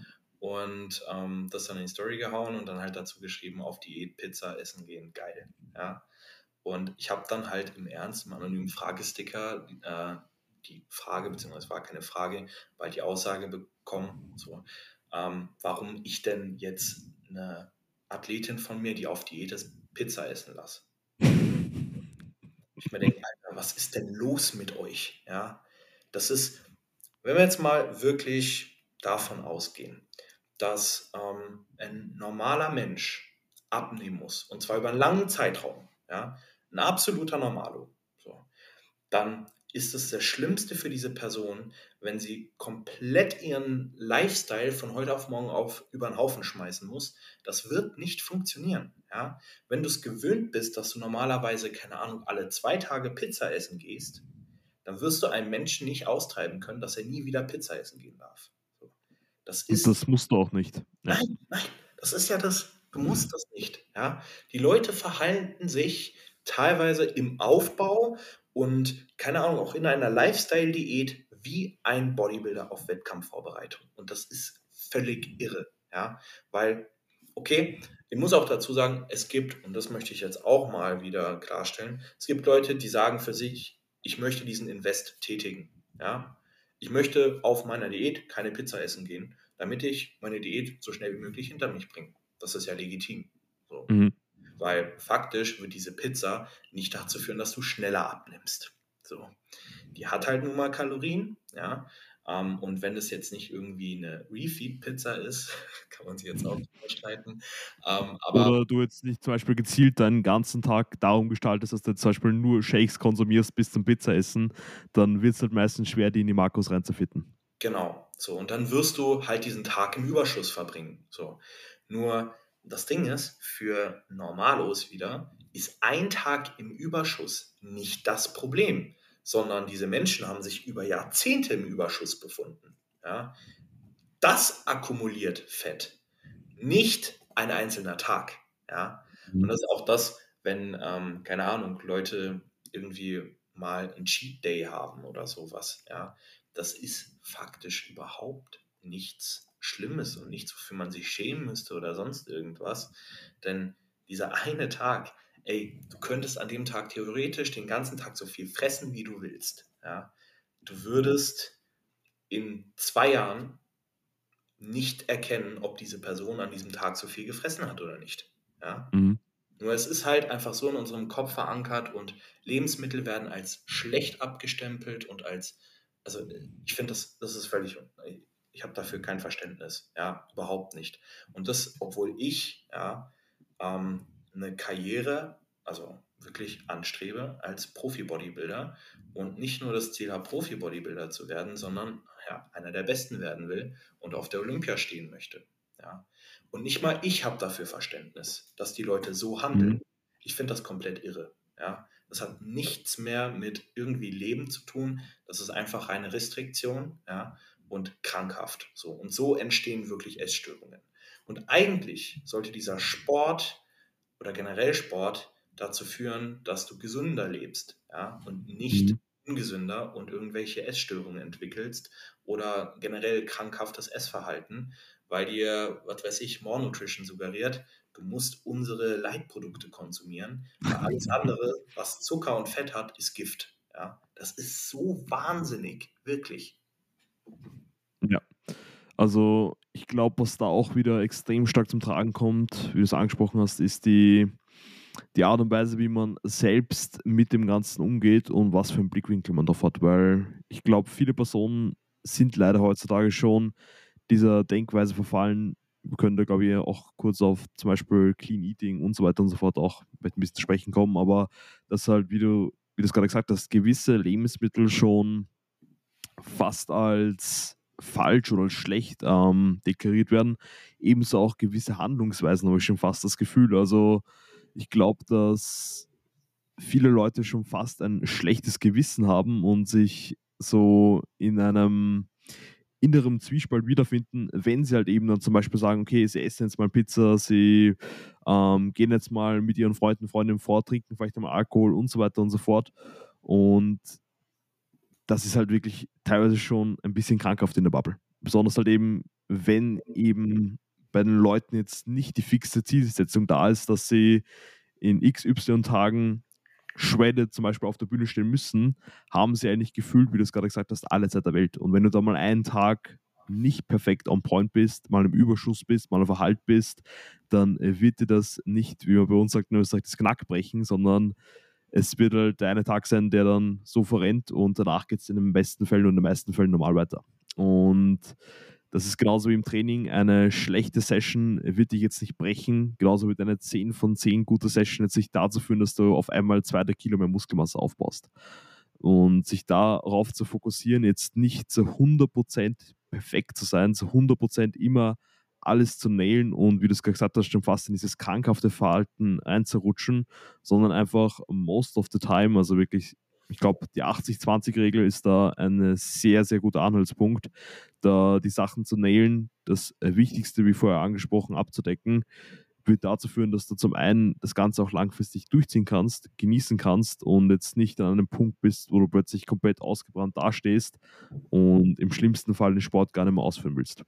und ähm, das dann in die Story gehauen und dann halt dazu geschrieben, auf Diät Pizza essen gehen, geil. Ja. Und ich habe dann halt im Ernst, im anonymen Fragesticker, äh, die Frage, beziehungsweise war keine Frage, weil die Aussage bekommen, so, ähm, warum ich denn jetzt eine Athletin von mir, die auf Diät ist, Pizza essen lasse. Ich mir denke, Alter, was ist denn los mit euch? Ja, das ist, wenn wir jetzt mal wirklich davon ausgehen, dass ähm, ein normaler Mensch abnehmen muss, und zwar über einen langen Zeitraum, ja, ein absoluter Normalo, so, dann ist es das Schlimmste für diese Person, wenn sie komplett ihren Lifestyle von heute auf morgen auf über den Haufen schmeißen muss. Das wird nicht funktionieren. Ja? Wenn du es gewöhnt bist, dass du normalerweise, keine Ahnung, alle zwei Tage Pizza essen gehst, dann wirst du einen Menschen nicht austreiben können, dass er nie wieder Pizza essen gehen darf. Das ist. Und das musst du auch nicht. Nein, nein, das ist ja das. Du musst das nicht. Ja? Die Leute verhalten sich teilweise im Aufbau und keine Ahnung, auch in einer Lifestyle-Diät wie ein Bodybuilder auf Wettkampfvorbereitung. Und das ist völlig irre, ja, weil, okay, ich muss auch dazu sagen, es gibt, und das möchte ich jetzt auch mal wieder klarstellen, es gibt Leute, die sagen für sich, ich möchte diesen Invest tätigen, ja, ich möchte auf meiner Diät keine Pizza essen gehen, damit ich meine Diät so schnell wie möglich hinter mich bringe. Das ist ja legitim. So. Mhm weil faktisch wird diese Pizza nicht dazu führen, dass du schneller abnimmst. So. Die hat halt nun mal Kalorien, ja. Um, ähm, und wenn es jetzt nicht irgendwie eine Refeed-Pizza ist, kann man sich jetzt auch streiten. Um, ähm, Oder du jetzt nicht zum Beispiel gezielt deinen ganzen Tag darum gestaltest, dass du zum Beispiel nur Shakes konsumierst bis zum Pizzaessen, dann wird es halt meistens schwer, die in die Makros reinzufitten. Genau, so. Und dann wirst du halt diesen Tag im Überschuss verbringen. So. Nur das Ding ist, für Normalos wieder, ist ein Tag im Überschuss nicht das Problem, sondern diese Menschen haben sich über Jahrzehnte im Überschuss befunden. Ja? Das akkumuliert Fett, nicht ein einzelner Tag. Ja? Und das ist auch das, wenn, ähm, keine Ahnung, Leute irgendwie mal einen Cheat Day haben oder sowas. Ja? Das ist faktisch überhaupt nichts Schlimmes und nichts, wofür man sich schämen müsste oder sonst irgendwas. Denn dieser eine Tag, ey, du könntest an dem Tag theoretisch den ganzen Tag so viel fressen, wie du willst. Ja? Du würdest in zwei Jahren nicht erkennen, ob diese Person an diesem Tag so viel gefressen hat oder nicht. Ja? Mhm. Nur es ist halt einfach so in unserem Kopf verankert und Lebensmittel werden als schlecht abgestempelt und als, also ich finde, das, das ist völlig, ich habe dafür kein Verständnis, ja, überhaupt nicht. Und das, obwohl ich ja ähm, eine Karriere, also wirklich anstrebe als Profi-Bodybuilder und nicht nur das Ziel habe, Profi-Bodybuilder zu werden, sondern ja, einer der Besten werden will und auf der Olympia stehen möchte. Ja. Und nicht mal ich habe dafür Verständnis, dass die Leute so handeln. Mhm. Ich finde das komplett irre. Ja? Das hat nichts mehr mit irgendwie Leben zu tun. Das ist einfach eine Restriktion ja? und krankhaft. So. Und so entstehen wirklich Essstörungen. Und eigentlich sollte dieser Sport oder generell Sport dazu führen, dass du gesünder lebst ja? und nicht mhm. ungesünder und irgendwelche Essstörungen entwickelst oder generell krankhaftes Essverhalten, weil dir, was weiß ich, More Nutrition suggeriert, du musst unsere Leitprodukte konsumieren, weil alles andere, was Zucker und Fett hat, ist Gift. Ja, das ist so wahnsinnig, wirklich. Ja, also ich glaube, was da auch wieder extrem stark zum Tragen kommt, wie du es angesprochen hast, ist die, die Art und Weise, wie man selbst mit dem Ganzen umgeht und was für einen Blickwinkel man da hat. Weil ich glaube, viele Personen sind leider heutzutage schon dieser Denkweise verfallen. Können da, glaube ich, auch kurz auf zum Beispiel Clean Eating und so weiter und so fort auch ein bisschen sprechen kommen, aber dass halt, wie du, wie du es gerade gesagt hast, gewisse Lebensmittel schon fast als falsch oder als schlecht ähm, deklariert werden. Ebenso auch gewisse Handlungsweisen habe ich schon fast das Gefühl. Also ich glaube, dass viele Leute schon fast ein schlechtes Gewissen haben und sich so in einem inneren Zwiespalt wiederfinden, wenn sie halt eben dann zum Beispiel sagen, okay, sie essen jetzt mal Pizza, sie ähm, gehen jetzt mal mit ihren Freunden, Freundinnen fort, trinken vielleicht einmal Alkohol und so weiter und so fort. Und das ist halt wirklich teilweise schon ein bisschen krankhaft in der Bubble. Besonders halt eben, wenn eben bei den Leuten jetzt nicht die fixe Zielsetzung da ist, dass sie in XY Tagen shredded zum Beispiel auf der Bühne stehen müssen, haben sie eigentlich gefühlt, wie du es gerade gesagt hast, alle Zeit der Welt. Und wenn du da mal einen Tag nicht perfekt on point bist, mal im Überschuss bist, mal auf Erhalt bist, dann wird dir das nicht, wie man bei uns sagt in Österreich, das Knack brechen, sondern es wird halt der eine Tag sein, der dann so verrennt und danach geht es in den besten Fällen und in den meisten Fällen normal weiter. Und das ist genauso wie im Training. Eine schlechte Session wird dich jetzt nicht brechen. Genauso wird eine 10 von 10 gute Session jetzt nicht dazu führen, dass du auf einmal 2 Kilo mehr Muskelmasse aufbaust. Und sich darauf zu fokussieren, jetzt nicht zu 100% perfekt zu sein, zu 100% immer alles zu nailen und wie du es gesagt hast, schon fast in dieses krankhafte Verhalten einzurutschen, sondern einfach most of the time, also wirklich ich glaube, die 80-20-Regel ist da ein sehr, sehr guter Anhaltspunkt, da die Sachen zu nailen, das Wichtigste, wie vorher angesprochen, abzudecken, wird dazu führen, dass du zum einen das Ganze auch langfristig durchziehen kannst, genießen kannst und jetzt nicht an einem Punkt bist, wo du plötzlich komplett ausgebrannt dastehst und im schlimmsten Fall den Sport gar nicht mehr ausführen willst.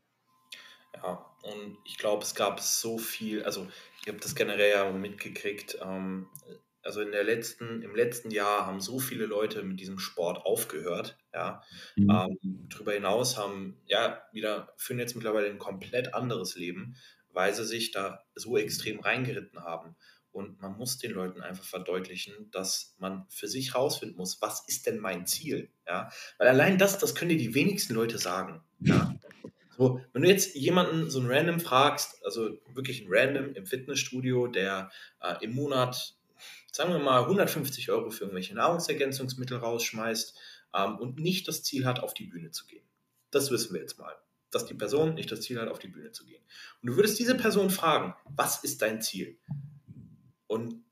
Ja, und ich glaube, es gab so viel, also ich habe das generell ja mitgekriegt, ähm, also in der letzten, im letzten Jahr haben so viele Leute mit diesem Sport aufgehört. Ja. Mhm. Ähm, darüber hinaus haben ja wieder führen jetzt mittlerweile ein komplett anderes Leben, weil sie sich da so extrem reingeritten haben. Und man muss den Leuten einfach verdeutlichen, dass man für sich rausfinden muss, was ist denn mein Ziel? Ja? Weil allein das, das können dir die wenigsten Leute sagen. Ja? So, wenn du jetzt jemanden so ein Random fragst, also wirklich ein Random im Fitnessstudio, der äh, im Monat sagen wir mal, 150 Euro für irgendwelche Nahrungsergänzungsmittel rausschmeißt ähm, und nicht das Ziel hat, auf die Bühne zu gehen. Das wissen wir jetzt mal, dass die Person nicht das Ziel hat, auf die Bühne zu gehen. Und du würdest diese Person fragen, was ist dein Ziel? Und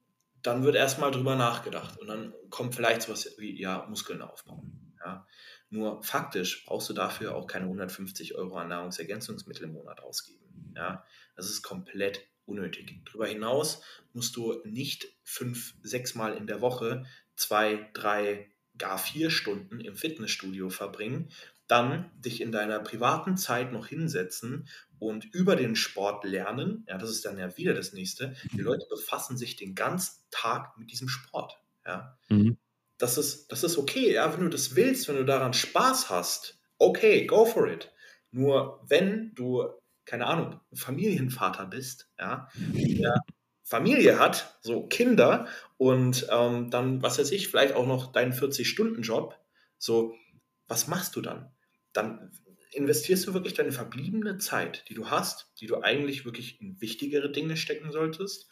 dann wird erstmal drüber nachgedacht und dann kommt vielleicht sowas wie, ja, Muskeln aufbauen. Ja. Nur faktisch brauchst du dafür auch keine 150 Euro an Nahrungsergänzungsmittel im Monat ausgeben. Ja. Das ist komplett unnötig. Darüber hinaus musst du nicht fünf, sechs Mal in der Woche zwei, drei, gar vier Stunden im Fitnessstudio verbringen, dann dich in deiner privaten Zeit noch hinsetzen und über den Sport lernen. Ja, das ist dann ja wieder das nächste. Die Leute befassen sich den ganzen Tag mit diesem Sport. Ja. Mhm. Das, ist, das ist okay, ja, wenn du das willst, wenn du daran Spaß hast, okay, go for it. Nur wenn du keine Ahnung, Familienvater bist, ja, der Familie hat, so Kinder und ähm, dann, was weiß ich, vielleicht auch noch deinen 40-Stunden-Job, so, was machst du dann? Dann investierst du wirklich deine verbliebene Zeit, die du hast, die du eigentlich wirklich in wichtigere Dinge stecken solltest,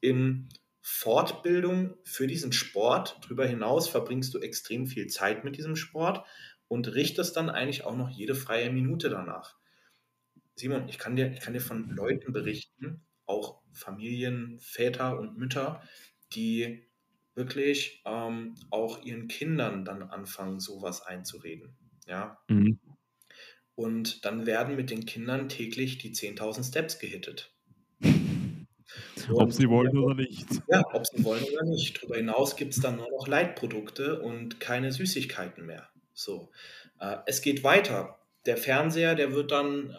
in Fortbildung für diesen Sport. Darüber hinaus verbringst du extrem viel Zeit mit diesem Sport und richtest dann eigentlich auch noch jede freie Minute danach. Simon, ich kann dir, ich kann dir von Leuten berichten, auch Familien, Väter und Mütter, die wirklich ähm, auch ihren Kindern dann anfangen, sowas einzureden. Ja. Mhm. Und dann werden mit den Kindern täglich die 10.000 Steps gehittet. ob sie wollen oder nicht. Ja, ob sie wollen oder nicht. Darüber hinaus gibt es dann nur noch Leitprodukte und keine Süßigkeiten mehr. So. Äh, es geht weiter. Der Fernseher, der wird dann äh,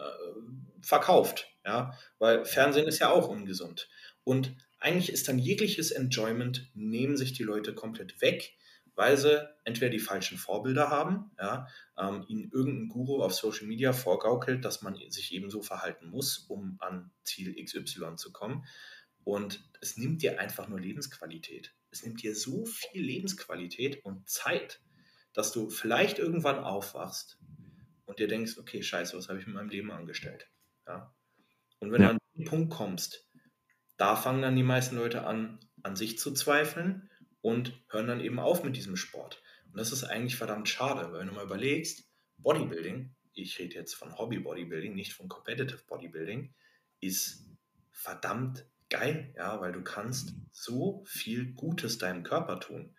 verkauft, ja, weil Fernsehen ist ja auch ungesund. Und eigentlich ist dann jegliches Enjoyment, nehmen sich die Leute komplett weg, weil sie entweder die falschen Vorbilder haben, ja, ähm, ihnen irgendein Guru auf Social Media vorgaukelt, dass man sich eben so verhalten muss, um an Ziel XY zu kommen. Und es nimmt dir einfach nur Lebensqualität. Es nimmt dir so viel Lebensqualität und Zeit, dass du vielleicht irgendwann aufwachst und dir denkst, okay, scheiße, was habe ich mit meinem Leben angestellt? Ja? Und wenn ja. du an den Punkt kommst, da fangen dann die meisten Leute an, an sich zu zweifeln und hören dann eben auf mit diesem Sport. Und das ist eigentlich verdammt schade, weil wenn du mal überlegst, Bodybuilding, ich rede jetzt von Hobby Bodybuilding, nicht von Competitive Bodybuilding, ist verdammt geil, ja, weil du kannst so viel Gutes deinem Körper tun.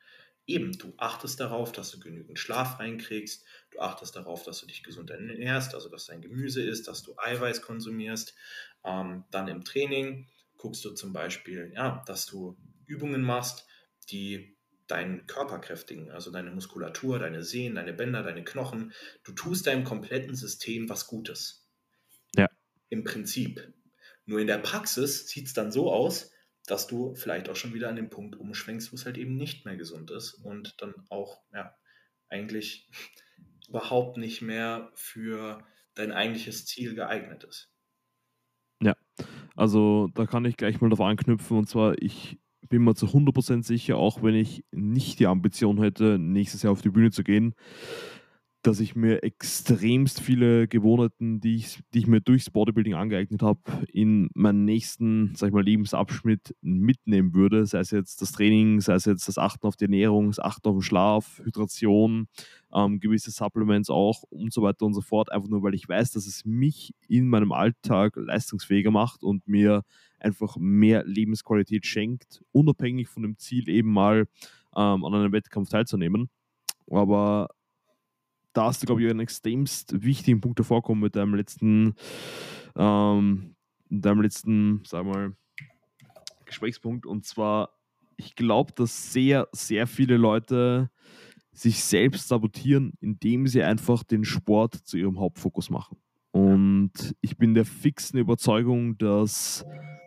Eben, du achtest darauf, dass du genügend Schlaf reinkriegst, du achtest darauf, dass du dich gesund ernährst, also dass dein Gemüse ist, dass du Eiweiß konsumierst. Ähm, dann im Training guckst du zum Beispiel, ja, dass du Übungen machst, die deinen Körper kräftigen, also deine Muskulatur, deine Sehnen, deine Bänder, deine Knochen. Du tust deinem kompletten System was Gutes. Ja. Im Prinzip. Nur in der Praxis sieht es dann so aus, dass du vielleicht auch schon wieder an den Punkt umschwenkst, wo es halt eben nicht mehr gesund ist und dann auch, ja, eigentlich überhaupt nicht mehr für dein eigentliches Ziel geeignet ist. Ja, also da kann ich gleich mal darauf anknüpfen und zwar, ich bin mir zu 100% sicher, auch wenn ich nicht die Ambition hätte, nächstes Jahr auf die Bühne zu gehen, dass ich mir extremst viele Gewohnheiten, die ich, die ich mir durchs Bodybuilding angeeignet habe, in meinen nächsten, sag ich mal, Lebensabschnitt mitnehmen würde. Sei es jetzt das Training, sei es jetzt das Achten auf die Ernährung, das Achten auf den Schlaf, Hydration, ähm, gewisse Supplements auch und so weiter und so fort. Einfach nur, weil ich weiß, dass es mich in meinem Alltag leistungsfähiger macht und mir einfach mehr Lebensqualität schenkt, unabhängig von dem Ziel eben mal ähm, an einem Wettkampf teilzunehmen. Aber da hast du, glaube ich, einen extremst wichtigen Punkt hervorkommen mit deinem letzten, ähm, deinem letzten, sag mal, Gesprächspunkt. Und zwar, ich glaube, dass sehr, sehr viele Leute sich selbst sabotieren, indem sie einfach den Sport zu ihrem Hauptfokus machen. Und ich bin der fixen Überzeugung, dass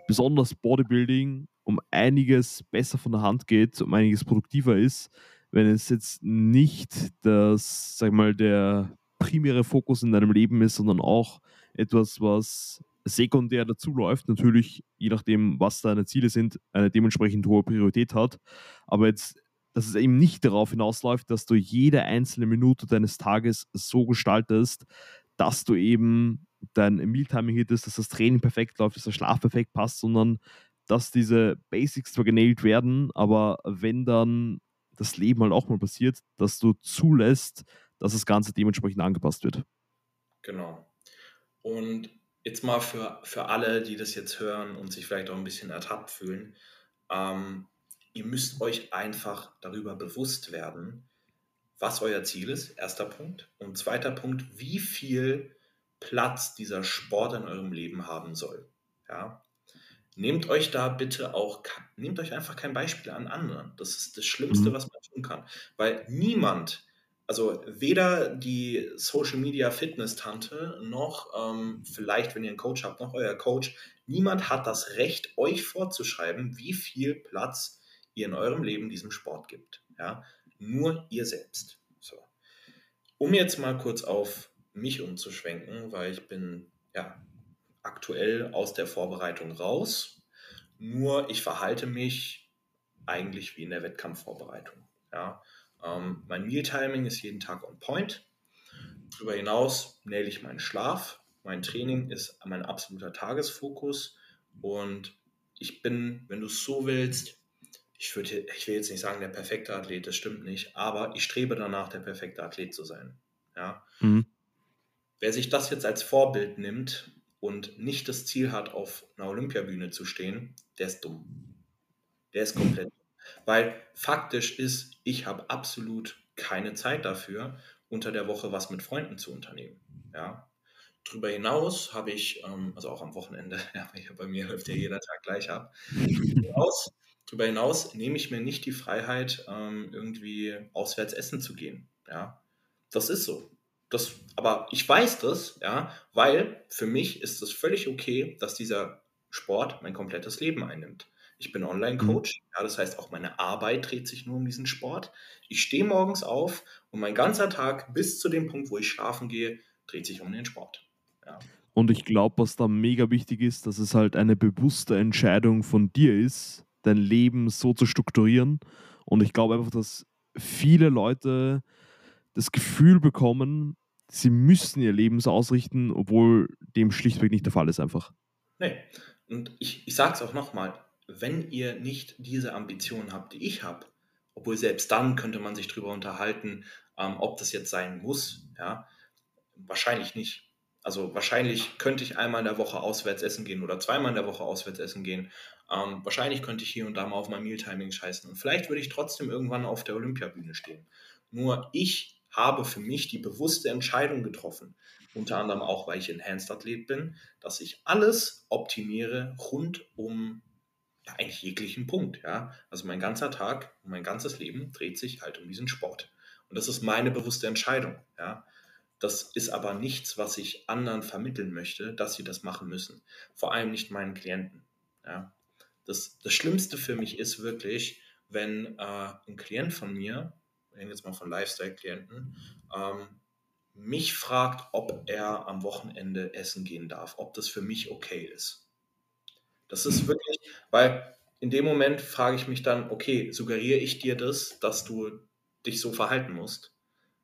besonders Bodybuilding um einiges besser von der Hand geht, um einiges produktiver ist, wenn es jetzt nicht das, sag mal, der primäre Fokus in deinem Leben ist, sondern auch etwas, was sekundär dazuläuft, natürlich je nachdem, was deine Ziele sind, eine dementsprechend hohe Priorität hat. Aber jetzt, dass es eben nicht darauf hinausläuft, dass du jede einzelne Minute deines Tages so gestaltest, dass du eben dein Mealtiming hittest, dass das Training perfekt läuft, dass der Schlaf perfekt passt, sondern dass diese Basics zwar genäht werden, aber wenn dann das Leben halt auch mal passiert, dass du zulässt, dass das Ganze dementsprechend angepasst wird. Genau. Und jetzt mal für, für alle, die das jetzt hören und sich vielleicht auch ein bisschen ertappt fühlen, ähm, ihr müsst euch einfach darüber bewusst werden, was euer Ziel ist, erster Punkt. Und zweiter Punkt, wie viel Platz dieser Sport in eurem Leben haben soll. Ja? Nehmt euch da bitte auch, nehmt euch einfach kein Beispiel an anderen. Das ist das Schlimmste, mhm. was man tun kann. Weil niemand, also weder die Social Media Fitness Tante noch ähm, vielleicht, wenn ihr einen Coach habt, noch euer Coach, niemand hat das Recht, euch vorzuschreiben, wie viel Platz ihr in eurem Leben diesem Sport gibt. Ja? Nur ihr selbst. So. Um jetzt mal kurz auf mich umzuschwenken, weil ich bin ja aktuell aus der Vorbereitung raus. Nur ich verhalte mich eigentlich wie in der Wettkampfvorbereitung. Ja. Ähm, mein Mealtiming ist jeden Tag on point. Darüber hinaus nähle ich meinen Schlaf. Mein Training ist mein absoluter Tagesfokus. Und ich bin, wenn du es so willst, ich, würde, ich will jetzt nicht sagen, der perfekte Athlet, das stimmt nicht, aber ich strebe danach, der perfekte Athlet zu sein. Ja. Mhm. Wer sich das jetzt als Vorbild nimmt und nicht das Ziel hat, auf einer Olympiabühne zu stehen, der ist dumm. Der ist komplett. Weil faktisch ist, ich habe absolut keine Zeit dafür, unter der Woche was mit Freunden zu unternehmen. Ja. Darüber hinaus habe ich, ähm, also auch am Wochenende, ja, bei mir läuft ja jeder Tag gleich ab. Darüber hinaus nehme ich mir nicht die Freiheit, ähm, irgendwie auswärts essen zu gehen. Ja. Das ist so. Das, aber ich weiß das, ja, weil für mich ist es völlig okay, dass dieser Sport mein komplettes Leben einnimmt. Ich bin Online-Coach, mhm. ja, das heißt auch meine Arbeit dreht sich nur um diesen Sport. Ich stehe morgens auf und mein ganzer Tag bis zu dem Punkt, wo ich schlafen gehe, dreht sich um den Sport. Ja. Und ich glaube, was da mega wichtig ist, dass es halt eine bewusste Entscheidung von dir ist, dein Leben so zu strukturieren. Und ich glaube einfach, dass viele Leute das Gefühl bekommen, sie müssen ihr Leben so ausrichten, obwohl dem schlichtweg nicht der Fall ist einfach. Nee. Und ich, ich sage es auch nochmal, wenn ihr nicht diese Ambitionen habt, die ich habe, obwohl selbst dann könnte man sich darüber unterhalten, ähm, ob das jetzt sein muss, ja, wahrscheinlich nicht. Also wahrscheinlich könnte ich einmal in der Woche auswärts essen gehen oder zweimal in der Woche auswärts essen gehen. Ähm, wahrscheinlich könnte ich hier und da mal auf mein Mealtiming scheißen. Und vielleicht würde ich trotzdem irgendwann auf der Olympiabühne stehen. Nur ich habe für mich die bewusste Entscheidung getroffen, unter anderem auch, weil ich Enhanced Athlet bin, dass ich alles optimiere rund um ja, eigentlich jeglichen Punkt. Ja? Also mein ganzer Tag mein ganzes Leben dreht sich halt um diesen Sport. Und das ist meine bewusste Entscheidung. Ja? Das ist aber nichts, was ich anderen vermitteln möchte, dass sie das machen müssen. Vor allem nicht meinen Klienten. Ja? Das, das Schlimmste für mich ist wirklich, wenn äh, ein Klient von mir, reden jetzt mal von Lifestyle-Klienten, ähm, mich fragt, ob er am Wochenende essen gehen darf, ob das für mich okay ist. Das ist wirklich, weil in dem Moment frage ich mich dann, okay, suggeriere ich dir das, dass du dich so verhalten musst?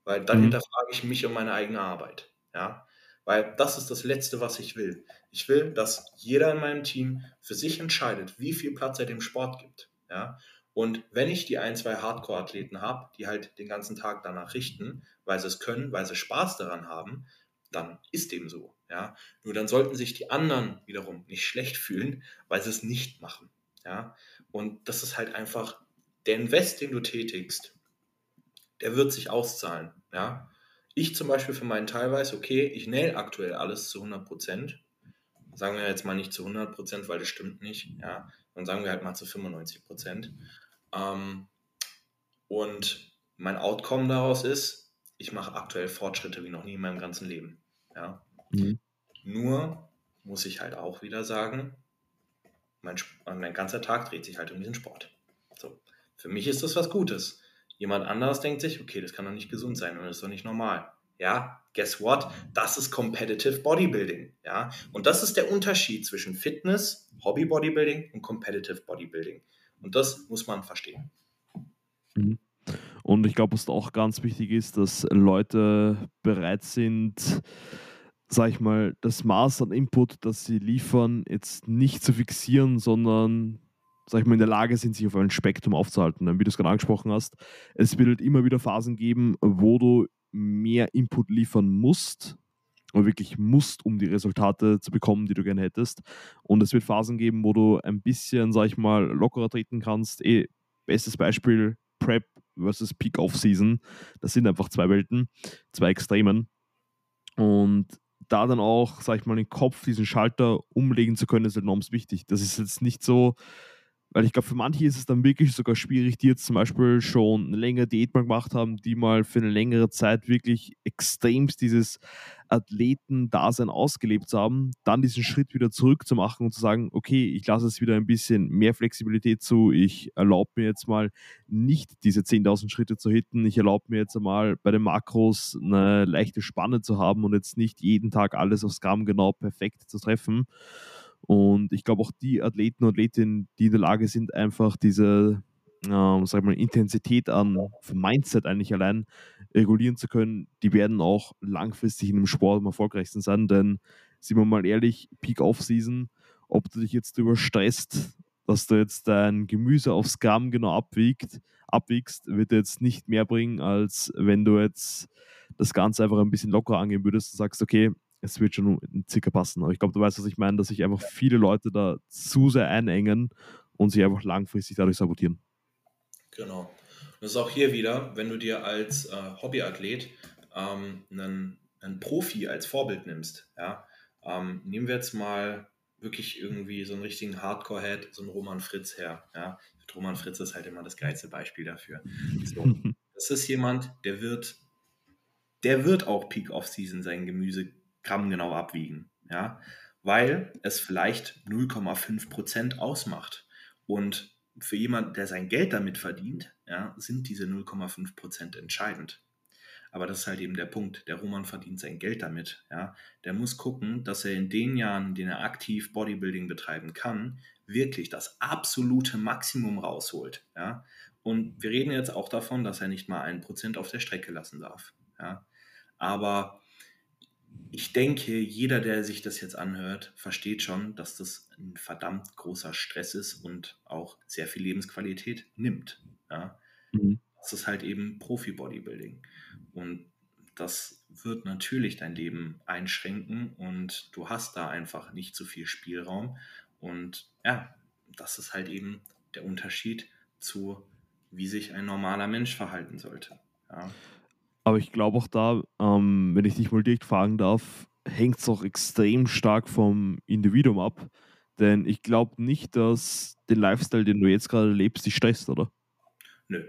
Weil dann mhm. hinterfrage ich mich um meine eigene Arbeit. Ja? Weil das ist das Letzte, was ich will. Ich will, dass jeder in meinem Team für sich entscheidet, wie viel Platz er dem Sport gibt. Ja? Und wenn ich die ein, zwei Hardcore-Athleten habe, die halt den ganzen Tag danach richten, weil sie es können, weil sie Spaß daran haben, dann ist dem so. Ja? Nur dann sollten sich die anderen wiederum nicht schlecht fühlen, weil sie es nicht machen. Ja? Und das ist halt einfach der Invest, den du tätigst, der wird sich auszahlen. Ja? Ich zum Beispiel für meinen Teil weiß, okay, ich nail aktuell alles zu 100 Prozent. Sagen wir jetzt mal nicht zu 100 Prozent, weil das stimmt nicht. Ja? Dann sagen wir halt mal zu 95 Prozent. Ähm, und mein Outcome daraus ist, ich mache aktuell Fortschritte wie noch nie in meinem ganzen Leben. Ja? Mhm. Nur muss ich halt auch wieder sagen, mein, mein ganzer Tag dreht sich halt um diesen Sport. So. Für mich ist das was Gutes. Jemand anderes denkt sich, okay, das kann doch nicht gesund sein und das ist doch nicht normal. Ja, guess what? Das ist Competitive Bodybuilding. Ja, und das ist der Unterschied zwischen Fitness, Hobby Bodybuilding und Competitive Bodybuilding. Und das muss man verstehen. Mhm. Und ich glaube, was auch ganz wichtig ist, dass Leute bereit sind, sag ich mal, das Maß an Input, das sie liefern, jetzt nicht zu fixieren, sondern, sag ich mal, in der Lage sind, sich auf ein Spektrum aufzuhalten. Wie du es gerade angesprochen hast, es wird halt immer wieder Phasen geben, wo du mehr Input liefern musst, oder wirklich musst, um die Resultate zu bekommen, die du gerne hättest. Und es wird Phasen geben, wo du ein bisschen, sag ich mal, lockerer treten kannst. Eh, bestes Beispiel, Prep versus Peak Off-Season. Das sind einfach zwei Welten, zwei Extremen. Und da dann auch, sag ich mal, den Kopf, diesen Schalter umlegen zu können, ist enorm wichtig. Das ist jetzt nicht so, weil ich glaube, für manche ist es dann wirklich sogar schwierig, die jetzt zum Beispiel schon eine längere Diät mal gemacht haben, die mal für eine längere Zeit wirklich extremst dieses Athleten-Dasein ausgelebt haben, dann diesen Schritt wieder zurück zu machen und zu sagen, okay, ich lasse es wieder ein bisschen mehr Flexibilität zu, ich erlaube mir jetzt mal nicht diese 10.000 Schritte zu hitten, ich erlaube mir jetzt mal bei den Makros eine leichte Spanne zu haben und jetzt nicht jeden Tag alles aufs Gramm genau perfekt zu treffen. Und ich glaube auch die Athleten und Athletinnen, die in der Lage sind, einfach diese ähm, sag mal, Intensität an Mindset eigentlich allein regulieren zu können, die werden auch langfristig in dem Sport am erfolgreichsten sein. Denn, sind wir mal ehrlich, Peak-Off-Season, ob du dich jetzt überstresst, dass du jetzt dein Gemüse aufs Gramm genau abwiegt, abwiegst, wird jetzt nicht mehr bringen, als wenn du jetzt das Ganze einfach ein bisschen lockerer angehen würdest und sagst, okay, es wird schon circa passen. Aber ich glaube, du weißt, was ich meine, dass sich einfach viele Leute da zu sehr einengen und sich einfach langfristig dadurch sabotieren. Genau. Das ist auch hier wieder, wenn du dir als äh, Hobbyathlet ähm, einen, einen Profi als Vorbild nimmst, ja, ähm, nehmen wir jetzt mal wirklich irgendwie so einen richtigen Hardcore-Head, so einen Roman Fritz her. Ja? Roman Fritz ist halt immer das geilste Beispiel dafür. So, das ist jemand, der wird, der wird auch Peak Off-Season sein Gemüse grammgenau abwiegen. Ja? Weil es vielleicht 0,5% ausmacht. Und für jemanden, der sein Geld damit verdient, ja, sind diese 0,5% entscheidend. Aber das ist halt eben der Punkt. Der Roman verdient sein Geld damit. Ja. Der muss gucken, dass er in den Jahren, in denen er aktiv Bodybuilding betreiben kann, wirklich das absolute Maximum rausholt. Ja. Und wir reden jetzt auch davon, dass er nicht mal ein Prozent auf der Strecke lassen darf. Ja. Aber ich denke, jeder, der sich das jetzt anhört, versteht schon, dass das ein verdammt großer Stress ist und auch sehr viel Lebensqualität nimmt. Ja. Mhm. Das ist halt eben Profi-Bodybuilding. Und das wird natürlich dein Leben einschränken und du hast da einfach nicht so viel Spielraum. Und ja, das ist halt eben der Unterschied zu, wie sich ein normaler Mensch verhalten sollte. Ja. Aber ich glaube auch da, ähm, wenn ich dich mal direkt fragen darf, hängt es auch extrem stark vom Individuum ab. Denn ich glaube nicht, dass den Lifestyle, den du jetzt gerade lebst, dich stresst, oder? Nö,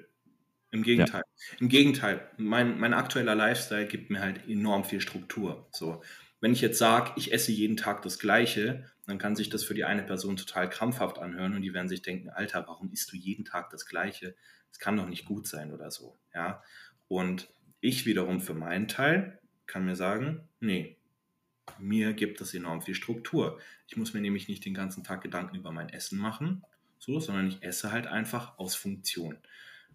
im Gegenteil. Ja. Im Gegenteil. Mein, mein aktueller Lifestyle gibt mir halt enorm viel Struktur. So, wenn ich jetzt sage, ich esse jeden Tag das Gleiche, dann kann sich das für die eine Person total krampfhaft anhören und die werden sich denken, Alter, warum isst du jeden Tag das Gleiche? Das kann doch nicht gut sein oder so. Ja. Und ich wiederum für meinen Teil kann mir sagen, nee, mir gibt das enorm viel Struktur. Ich muss mir nämlich nicht den ganzen Tag Gedanken über mein Essen machen, so, sondern ich esse halt einfach aus Funktion.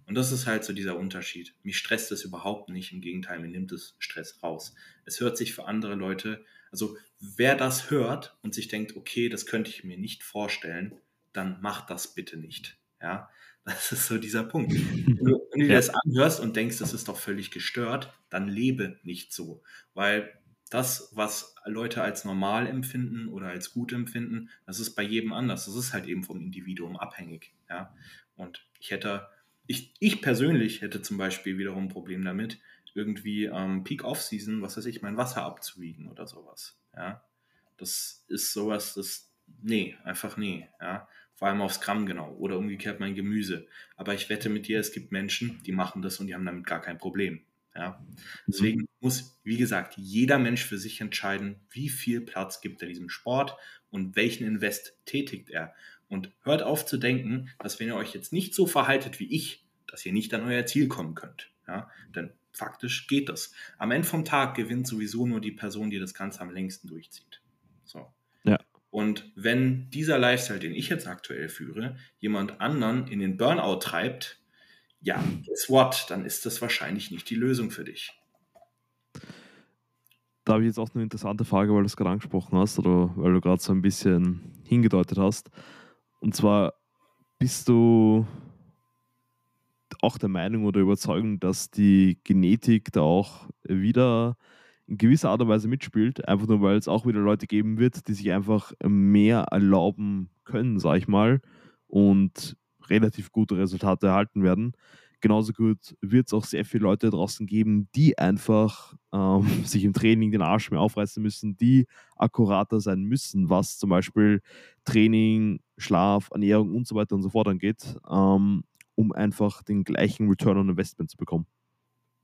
Und das ist halt so dieser Unterschied. Mich stresst es überhaupt nicht, im Gegenteil, mir nimmt es Stress raus. Es hört sich für andere Leute, also wer das hört und sich denkt, okay, das könnte ich mir nicht vorstellen, dann macht das bitte nicht. Ja, das ist so dieser Punkt. Wenn du, wenn du dir das anhörst und denkst, das ist doch völlig gestört, dann lebe nicht so. Weil das, was Leute als normal empfinden oder als gut empfinden, das ist bei jedem anders. Das ist halt eben vom Individuum abhängig. Ja, und ich hätte ich, ich persönlich hätte zum Beispiel wiederum ein Problem damit, irgendwie ähm, Peak Off-Season, was weiß ich, mein Wasser abzuwiegen oder sowas. Ja, das ist sowas, das, nee, einfach nee, ja. Vor allem aufs Gramm genau oder umgekehrt mein Gemüse. Aber ich wette mit dir, es gibt Menschen, die machen das und die haben damit gar kein Problem. Ja. Deswegen mhm. muss, wie gesagt, jeder Mensch für sich entscheiden, wie viel Platz gibt er diesem Sport und welchen Invest tätigt er. Und hört auf zu denken, dass wenn ihr euch jetzt nicht so verhaltet wie ich, dass ihr nicht an euer Ziel kommen könnt. Ja? Denn faktisch geht das. Am Ende vom Tag gewinnt sowieso nur die Person, die das Ganze am längsten durchzieht. Und wenn dieser Lifestyle, den ich jetzt aktuell führe, jemand anderen in den Burnout treibt, ja, guess what? Dann ist das wahrscheinlich nicht die Lösung für dich. Da habe ich jetzt auch eine interessante Frage, weil du es gerade angesprochen hast oder weil du gerade so ein bisschen hingedeutet hast. Und zwar bist du auch der Meinung oder Überzeugung, dass die Genetik da auch wieder in gewisser Art und Weise mitspielt, einfach nur weil es auch wieder Leute geben wird, die sich einfach mehr erlauben können, sag ich mal, und relativ gute Resultate erhalten werden. Genauso gut wird es auch sehr viele Leute draußen geben, die einfach ähm, sich im Training den Arsch mehr aufreißen müssen, die akkurater sein müssen, was zum Beispiel Training, Schlaf, Ernährung und so weiter und so fort angeht, ähm, um einfach den gleichen Return on Investment zu bekommen.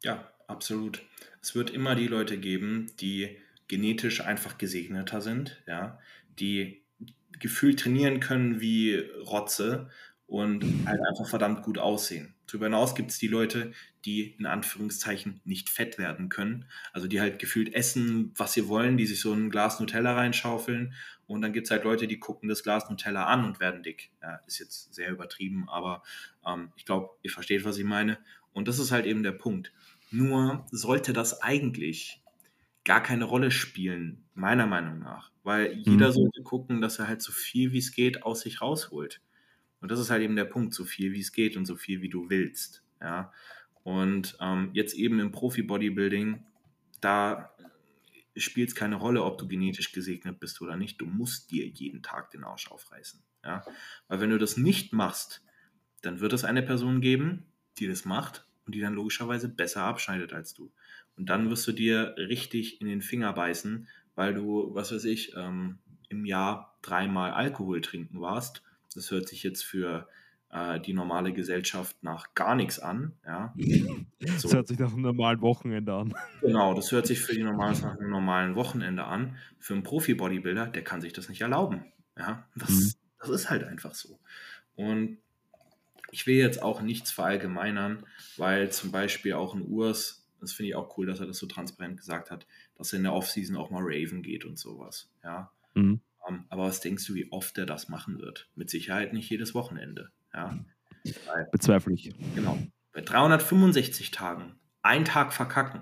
Ja, absolut. Es wird immer die Leute geben, die genetisch einfach gesegneter sind, ja, die gefühlt trainieren können wie Rotze und halt einfach verdammt gut aussehen. Darüber hinaus gibt es die Leute, die in Anführungszeichen nicht fett werden können. Also die halt gefühlt essen, was sie wollen, die sich so ein Glas Nutella reinschaufeln. Und dann gibt es halt Leute, die gucken das Glas Nutella an und werden dick. Ja, ist jetzt sehr übertrieben, aber ähm, ich glaube, ihr versteht, was ich meine. Und das ist halt eben der Punkt. Nur sollte das eigentlich gar keine Rolle spielen, meiner Meinung nach. Weil jeder mhm. sollte gucken, dass er halt so viel wie es geht aus sich rausholt. Und das ist halt eben der Punkt, so viel wie es geht und so viel wie du willst. Ja. Und ähm, jetzt eben im Profi-Bodybuilding, da spielt es keine Rolle, ob du genetisch gesegnet bist oder nicht. Du musst dir jeden Tag den Arsch aufreißen. Ja. Weil wenn du das nicht machst, dann wird es eine Person geben, die das macht und die dann logischerweise besser abschneidet als du. Und dann wirst du dir richtig in den Finger beißen, weil du, was weiß ich, ähm, im Jahr dreimal Alkohol trinken warst. Das hört sich jetzt für äh, die normale Gesellschaft nach gar nichts an. Ja. So. Das hört sich nach einem normalen Wochenende an. Genau, das hört sich für die normalen nach einem normalen Wochenende an. Für einen Profi-Bodybuilder, der kann sich das nicht erlauben. Ja, das, mhm. das ist halt einfach so. Und ich will jetzt auch nichts verallgemeinern, weil zum Beispiel auch ein Urs, das finde ich auch cool, dass er das so transparent gesagt hat, dass er in der Offseason auch mal Raven geht und sowas. Ja. Mhm. Um, ähm, aber was denkst du, wie oft er das machen wird? Mit Sicherheit nicht jedes Wochenende. Ja. Weil, Bezweifle ich. Genau. Bei 365 Tagen, ein Tag verkacken,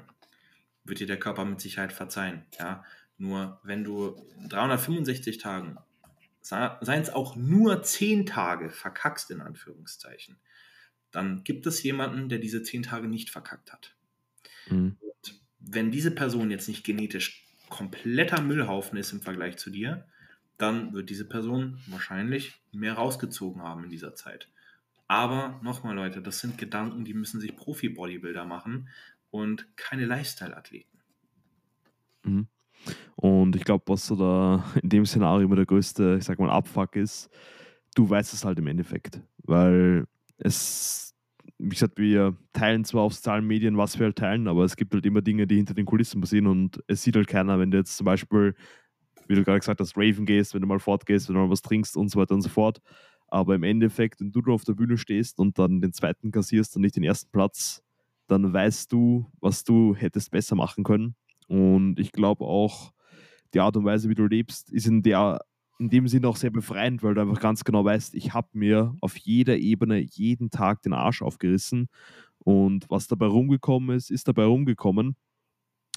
wird dir der Körper mit Sicherheit verzeihen. Ja. Nur wenn du 365 Tagen seien es auch nur zehn Tage verkackst, in Anführungszeichen, dann gibt es jemanden, der diese zehn Tage nicht verkackt hat. Mhm. Und wenn diese Person jetzt nicht genetisch kompletter Müllhaufen ist im Vergleich zu dir, dann wird diese Person wahrscheinlich mehr rausgezogen haben in dieser Zeit. Aber nochmal, Leute, das sind Gedanken, die müssen sich Profi-Bodybuilder machen und keine Lifestyle-Athleten. Mhm. Und ich glaube, was so da in dem Szenario immer der größte, ich sag mal, Abfuck ist, du weißt es halt im Endeffekt. Weil es, wie gesagt, wir teilen zwar auf sozialen Medien, was wir halt teilen, aber es gibt halt immer Dinge, die hinter den Kulissen passieren und es sieht halt keiner, wenn du jetzt zum Beispiel, wie du gerade gesagt hast, Raven gehst, wenn du mal fortgehst, wenn du mal was trinkst und so weiter und so fort. Aber im Endeffekt, wenn du auf der Bühne stehst und dann den zweiten kassierst und nicht den ersten Platz, dann weißt du, was du hättest besser machen können. Und ich glaube auch, die Art und Weise, wie du lebst, ist in, der, in dem Sinne auch sehr befreiend, weil du einfach ganz genau weißt, ich habe mir auf jeder Ebene jeden Tag den Arsch aufgerissen. Und was dabei rumgekommen ist, ist dabei rumgekommen.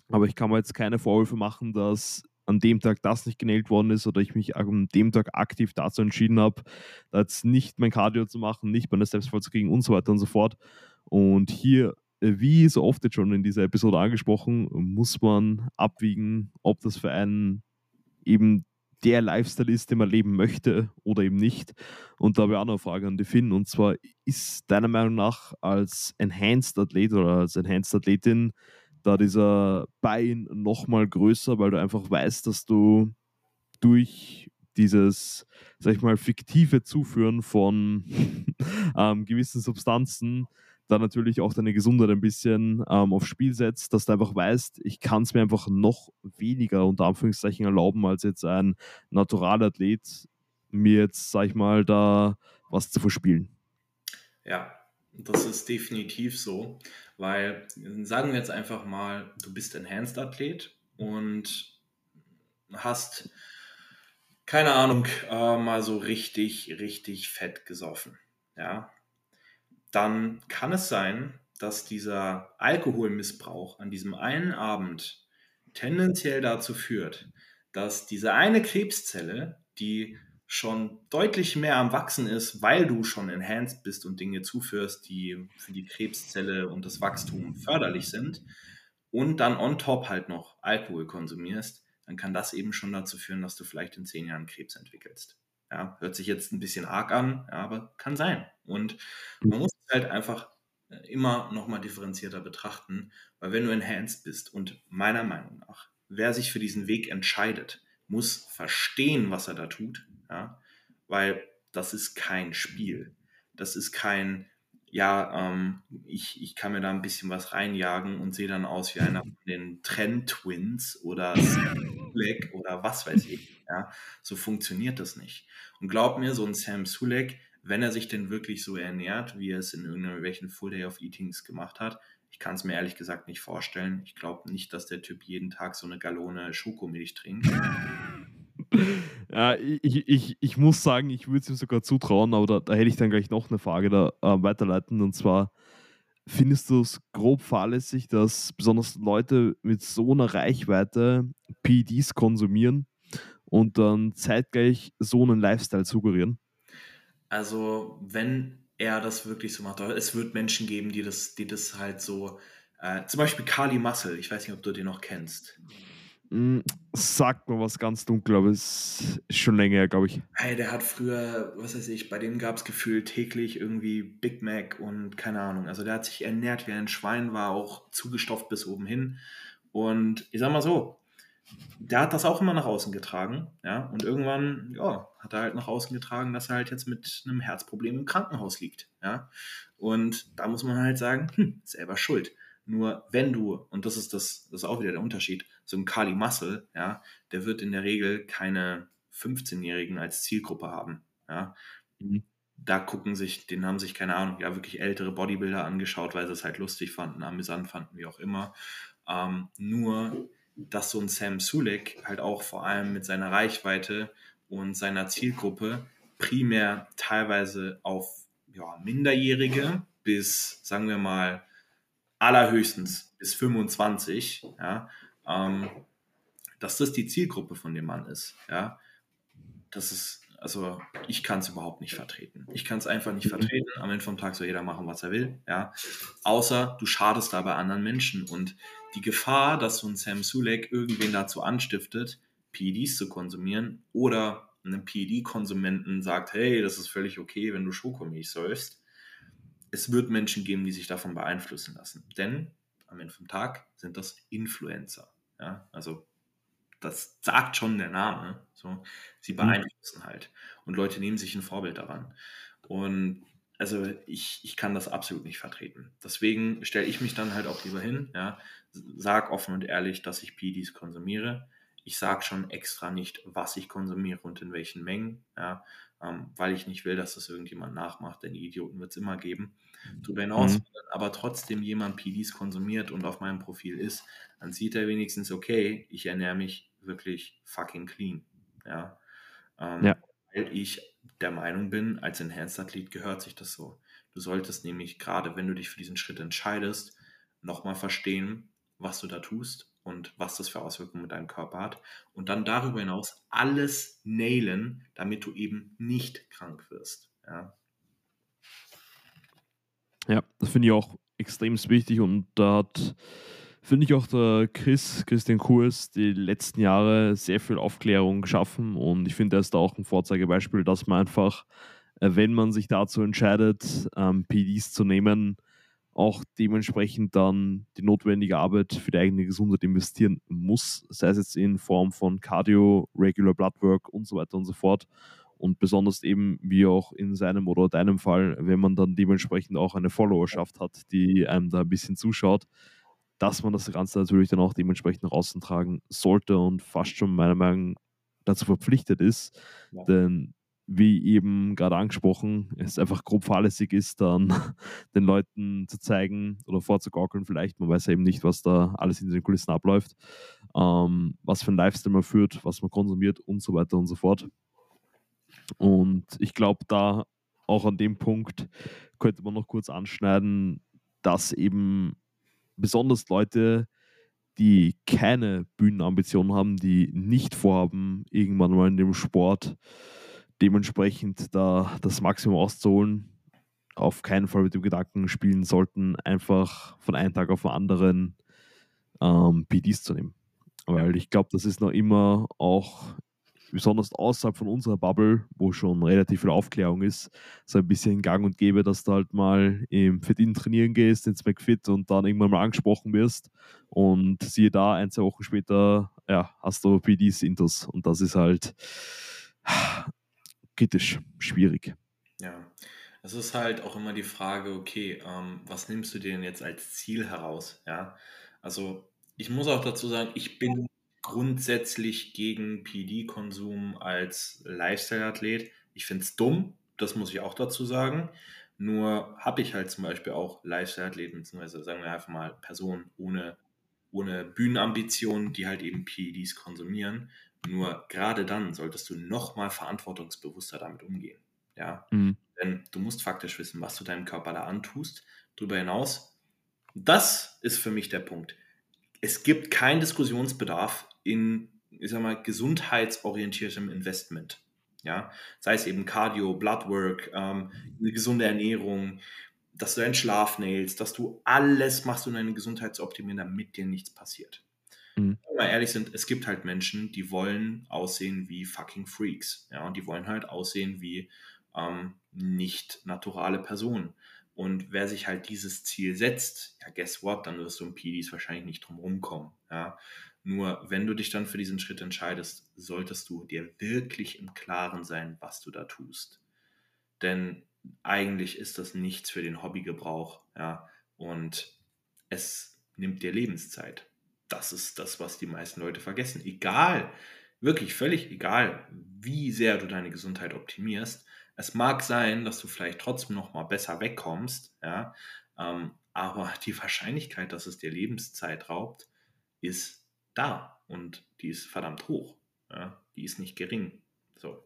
Aber ich kann mir jetzt keine Vorwürfe machen, dass an dem Tag das nicht genäht worden ist oder ich mich an dem Tag aktiv dazu entschieden habe, jetzt nicht mein Cardio zu machen, nicht meine Steps vollzukriegen und so weiter und so fort. Und hier wie so oft jetzt schon in dieser Episode angesprochen, muss man abwiegen, ob das für einen eben der Lifestyle ist, den man leben möchte oder eben nicht. Und da habe ich auch noch eine Frage an die Finn. Und zwar, ist deiner Meinung nach als Enhanced Athlet oder als Enhanced Athletin da dieser Buy-in nochmal größer, weil du einfach weißt, dass du durch dieses, sag ich mal, fiktive Zuführen von ähm, gewissen Substanzen da natürlich auch deine Gesundheit ein bisschen ähm, aufs Spiel setzt, dass du einfach weißt, ich kann es mir einfach noch weniger unter Anführungszeichen erlauben, als jetzt ein Naturalathlet mir jetzt, sag ich mal, da was zu verspielen. Ja, das ist definitiv so, weil sagen wir jetzt einfach mal, du bist Enhanced Athlet und hast keine Ahnung, äh, mal so richtig, richtig fett gesoffen. Ja, dann kann es sein, dass dieser Alkoholmissbrauch an diesem einen Abend tendenziell dazu führt, dass diese eine Krebszelle, die schon deutlich mehr am Wachsen ist, weil du schon enhanced bist und Dinge zuführst, die für die Krebszelle und das Wachstum förderlich sind, und dann on top halt noch Alkohol konsumierst, dann kann das eben schon dazu führen, dass du vielleicht in zehn Jahren Krebs entwickelst. Ja, hört sich jetzt ein bisschen arg an, ja, aber kann sein. Und man muss halt einfach äh, immer nochmal differenzierter betrachten, weil wenn du enhanced bist und meiner Meinung nach, wer sich für diesen Weg entscheidet, muss verstehen, was er da tut, ja, weil das ist kein Spiel. Das ist kein, ja, ähm, ich, ich kann mir da ein bisschen was reinjagen und sehe dann aus wie einer von den Trend-Twins oder Sulek oder was weiß ich. Ja, so funktioniert das nicht. Und glaub mir, so ein Sam Sulek wenn er sich denn wirklich so ernährt, wie er es in irgendwelchen Full Day of Eatings gemacht hat. Ich kann es mir ehrlich gesagt nicht vorstellen. Ich glaube nicht, dass der Typ jeden Tag so eine Gallone Schokomilch trinkt. Ja, ich, ich, ich muss sagen, ich würde es ihm sogar zutrauen, aber da, da, hätte ich dann gleich noch eine Frage da äh, weiterleiten. Und zwar, findest du es grob fahrlässig, dass besonders Leute mit so einer Reichweite PEDs konsumieren und dann zeitgleich so einen Lifestyle suggerieren? Also, wenn er das wirklich so macht, es wird Menschen geben, die das, die das halt so, äh, zum Beispiel Kali Muscle, ich weiß nicht, ob du den noch kennst. Mm, sagt mir was ganz dunkel, aber es ist schon länger her, glaube ich. Hey, der hat früher, was weiß ich, bei dem gab es gefühlt täglich irgendwie Big Mac und keine Ahnung. Also der hat sich ernährt wie ein Schwein, war auch zugestopft bis oben hin. Und ich sag mal so, der hat das auch immer nach außen getragen, ja. Und irgendwann, ja, hat er halt nach außen getragen, dass er halt jetzt mit einem Herzproblem im Krankenhaus liegt, ja. Und da muss man halt sagen, hm, selber schuld. Nur wenn du, und das ist das, das ist auch wieder der Unterschied, so ein Kali Muscle, ja, der wird in der Regel keine 15-Jährigen als Zielgruppe haben, ja. Mhm. Da gucken sich, den haben sich, keine Ahnung, ja, wirklich ältere Bodybuilder angeschaut, weil sie es halt lustig fanden, amüsant fanden, wie auch immer. Ähm, nur, dass so ein Sam Sulek halt auch vor allem mit seiner Reichweite und seiner Zielgruppe primär teilweise auf ja, Minderjährige bis, sagen wir mal, allerhöchstens bis 25, ja, ähm, dass das die Zielgruppe von dem Mann ist. Ja, das ist, also ich kann es überhaupt nicht vertreten. Ich kann es einfach nicht vertreten. Am Ende vom Tag soll jeder machen, was er will. Ja, außer du schadest dabei anderen Menschen und die Gefahr, dass so ein Sam Sulek irgendwen dazu anstiftet, PEDs zu konsumieren oder einem PED-Konsumenten sagt, hey, das ist völlig okay, wenn du Schokomilch säufst, es wird Menschen geben, die sich davon beeinflussen lassen. Denn am Ende vom Tag sind das Influencer. Ja? Also das sagt schon der Name. So, sie mhm. beeinflussen mhm. halt. Und Leute nehmen sich ein Vorbild daran. Und also ich, ich kann das absolut nicht vertreten. Deswegen stelle ich mich dann halt auch lieber hin, ja, sag offen und ehrlich, dass ich PDs konsumiere. Ich sage schon extra nicht, was ich konsumiere und in welchen Mengen, ja, ähm, weil ich nicht will, dass das irgendjemand nachmacht, denn die Idioten wird es immer geben. Darüber hinaus, mhm. aber trotzdem jemand PDs konsumiert und auf meinem Profil ist, dann sieht er wenigstens, okay, ich ernähre mich wirklich fucking clean. Ja. Ähm, ja. Weil ich der Meinung bin, als Enhanced-Athlet gehört sich das so. Du solltest nämlich gerade, wenn du dich für diesen Schritt entscheidest, nochmal verstehen, was du da tust und was das für Auswirkungen mit deinem Körper hat. Und dann darüber hinaus alles nailen, damit du eben nicht krank wirst. Ja, ja das finde ich auch extrem wichtig und da hat, finde ich auch der Chris, Christian Kurs, die letzten Jahre sehr viel Aufklärung geschaffen und ich finde, er ist da auch ein Vorzeigebeispiel, dass man einfach, äh, wenn man sich dazu entscheidet, ähm, PDs zu nehmen, auch dementsprechend dann die notwendige Arbeit für die eigene Gesundheit investieren muss, sei es jetzt in Form von Cardio, Regular Bloodwork und so weiter und so fort. Und besonders eben, wie auch in seinem oder deinem Fall, wenn man dann dementsprechend auch eine Followerschaft hat, die einem da ein bisschen zuschaut, dass man das Ganze natürlich dann auch dementsprechend nach außen tragen sollte und fast schon meiner Meinung nach dazu verpflichtet ist. Ja. Denn wie eben gerade angesprochen, es einfach grob fahrlässig ist, dann den Leuten zu zeigen oder vorzugaukeln vielleicht, man weiß ja eben nicht, was da alles in den Kulissen abläuft, ähm, was für ein Lifestyle man führt, was man konsumiert und so weiter und so fort. Und ich glaube, da auch an dem Punkt könnte man noch kurz anschneiden, dass eben besonders Leute, die keine Bühnenambitionen haben, die nicht vorhaben, irgendwann mal in dem Sport dementsprechend da das Maximum auszuholen, auf keinen Fall mit dem Gedanken spielen sollten, einfach von einem Tag auf den anderen ähm, PDs zu nehmen. Weil ich glaube, das ist noch immer auch, besonders außerhalb von unserer Bubble, wo schon relativ viel Aufklärung ist, so ein bisschen gang und gäbe, dass du halt mal im Fit-In trainieren gehst, ins McFit und dann irgendwann mal angesprochen wirst. Und siehe da, ein, zwei Wochen später, ja, hast du PDs intus. Und das ist halt kritisch, schwierig. Ja, es ist halt auch immer die Frage, okay, ähm, was nimmst du dir denn jetzt als Ziel heraus? Ja, also ich muss auch dazu sagen, ich bin grundsätzlich gegen PD-Konsum als Lifestyle-Athlet. Ich finde es dumm, das muss ich auch dazu sagen. Nur habe ich halt zum Beispiel auch Lifestyle-Athleten, beziehungsweise sagen wir einfach mal Personen ohne, ohne Bühnenambitionen, die halt eben PEDs konsumieren. Nur gerade dann solltest du nochmal verantwortungsbewusster damit umgehen. Ja, mhm. denn du musst faktisch wissen, was du deinem Körper da antust. Darüber hinaus, das ist für mich der Punkt. Es gibt keinen Diskussionsbedarf in, ich sag mal, gesundheitsorientiertem Investment. Ja, sei es eben Cardio, Bloodwork, ähm, eine gesunde Ernährung, dass du deinen Schlaf nailst, dass du alles machst, um deine Gesundheit zu optimieren, damit dir nichts passiert. Mhm. Wenn wir ehrlich sind, es gibt halt Menschen, die wollen aussehen wie fucking Freaks. Ja, und die wollen halt aussehen wie ähm, nicht naturale Personen. Und wer sich halt dieses Ziel setzt, ja, guess what, dann wirst du um PDs wahrscheinlich nicht drum rumkommen. Ja. Nur wenn du dich dann für diesen Schritt entscheidest, solltest du dir wirklich im Klaren sein, was du da tust. Denn eigentlich ist das nichts für den Hobbygebrauch, ja, und es nimmt dir Lebenszeit. Das ist das, was die meisten Leute vergessen. Egal, wirklich völlig egal, wie sehr du deine Gesundheit optimierst, es mag sein, dass du vielleicht trotzdem noch mal besser wegkommst, ja, ähm, aber die Wahrscheinlichkeit, dass es dir Lebenszeit raubt, ist da und die ist verdammt hoch. Ja, die ist nicht gering. So.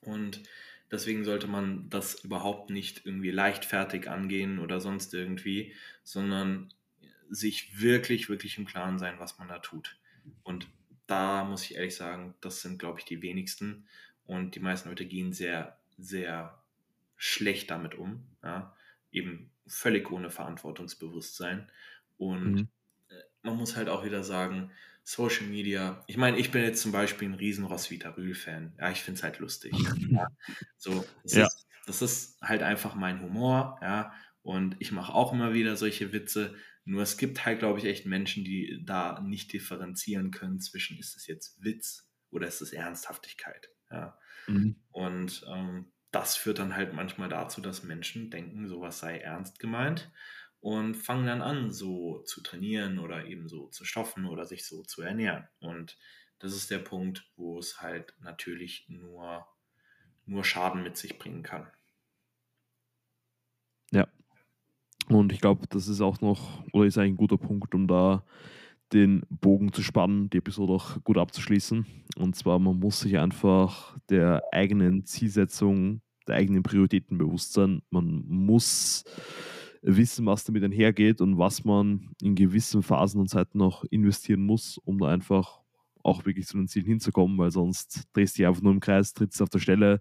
Und deswegen sollte man das überhaupt nicht irgendwie leichtfertig angehen oder sonst irgendwie, sondern sich wirklich, wirklich im Klaren sein, was man da tut. Und da muss ich ehrlich sagen, das sind, glaube ich, die wenigsten. Und die meisten Leute gehen sehr sehr schlecht damit um. Ja? Eben völlig ohne Verantwortungsbewusstsein. Und mhm. Äh, man muss halt auch wieder sagen, Social Media, ich meine, ich bin jetzt zum Beispiel ein riesen Roswitha Rühl-Fan. Ja, ich finde es halt lustig. ja. So, das, ja. Ist, das ist halt einfach mein Humor, ja. Und ich mache auch immer wieder solche Witze. Nur es gibt halt, glaube ich, echt Menschen, die da nicht differenzieren können zwischen, ist es jetzt Witz oder ist es Ernsthaftigkeit. Ja. Mhm. Und ähm, das führt dann halt manchmal dazu, dass Menschen denken, sowas sei ernst gemeint und fangen dann an, so zu trainieren oder eben so zu stoffen oder sich so zu ernähren. Und das ist der Punkt, wo es halt natürlich nur, nur Schaden mit sich bringen kann. Ja. Und ich glaube, das ist auch noch, oder ist ein guter Punkt, um da den Bogen zu spannen, die Episode auch gut abzuschließen. Und zwar, man muss sich einfach der eigenen Zielsetzung, der eigenen Prioritäten bewusst sein. Man muss wissen, was damit einhergeht und was man in gewissen Phasen und Zeiten noch investieren muss, um da einfach auch wirklich zu den Zielen hinzukommen, weil sonst drehst du dich einfach nur im Kreis, trittst auf der Stelle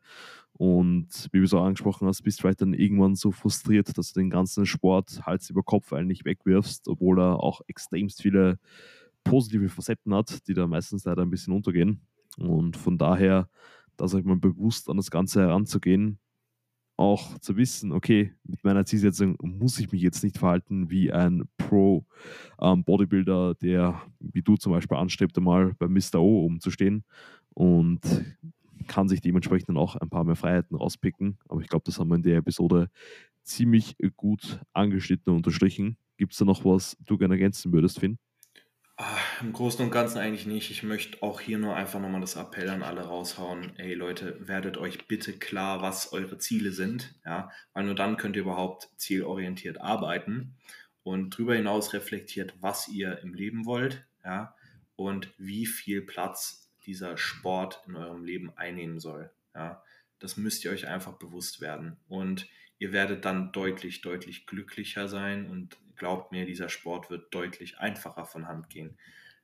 und wie du es auch angesprochen hast, bist du vielleicht dann irgendwann so frustriert, dass du den ganzen Sport Hals über Kopf eigentlich wegwirfst, obwohl er auch extremst viele positive Facetten hat, die da meistens leider ein bisschen untergehen. Und von daher, da sag ich mal, bewusst an das Ganze heranzugehen, auch zu wissen, okay, mit meiner Zielsetzung muss ich mich jetzt nicht verhalten wie ein Pro-Bodybuilder, ähm, der, wie du zum Beispiel anstrebt, einmal bei Mr. O umzustehen und kann sich dementsprechend dann auch ein paar mehr Freiheiten rauspicken. Aber ich glaube, das haben wir in der Episode ziemlich gut angeschnitten und unterstrichen. Gibt es da noch was du gerne ergänzen würdest, Finn? Ah, Im Großen und Ganzen eigentlich nicht. Ich möchte auch hier nur einfach nochmal das Appell an alle raushauen. Ey Leute, werdet euch bitte klar, was eure Ziele sind. Ja, weil nur dann könnt ihr überhaupt zielorientiert arbeiten und darüber hinaus reflektiert, was ihr im Leben wollt. Ja, und wie viel Platz dieser Sport in eurem Leben einnehmen soll. Ja, das müsst ihr euch einfach bewusst werden. Und ihr werdet dann deutlich, deutlich glücklicher sein und glaubt mir, dieser Sport wird deutlich einfacher von Hand gehen.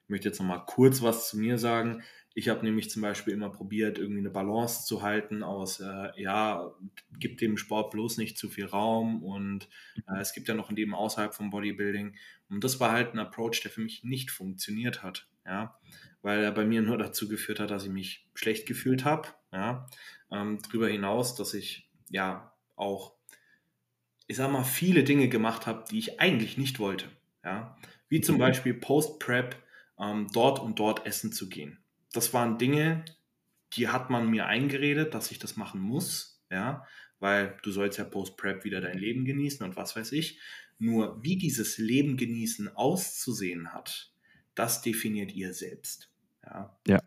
Ich möchte jetzt noch mal kurz was zu mir sagen. Ich habe nämlich zum Beispiel immer probiert, irgendwie eine Balance zu halten aus, äh, ja, gibt dem Sport bloß nicht zu viel Raum und äh, es gibt ja noch ein Leben außerhalb vom Bodybuilding. Und das war halt ein Approach, der für mich nicht funktioniert hat, ja, weil er bei mir nur dazu geführt hat, dass ich mich schlecht gefühlt habe, ja. Ähm, darüber hinaus, dass ich ja auch ich sag mal, viele Dinge gemacht habe, die ich eigentlich nicht wollte. Ja? Wie zum mhm. Beispiel Post-Prep ähm, dort und dort essen zu gehen. Das waren Dinge, die hat man mir eingeredet, dass ich das machen muss, ja, weil du sollst ja Post-Prep wieder dein Leben genießen und was weiß ich. Nur wie dieses Leben genießen auszusehen hat, das definiert ihr selbst. Ja. ja.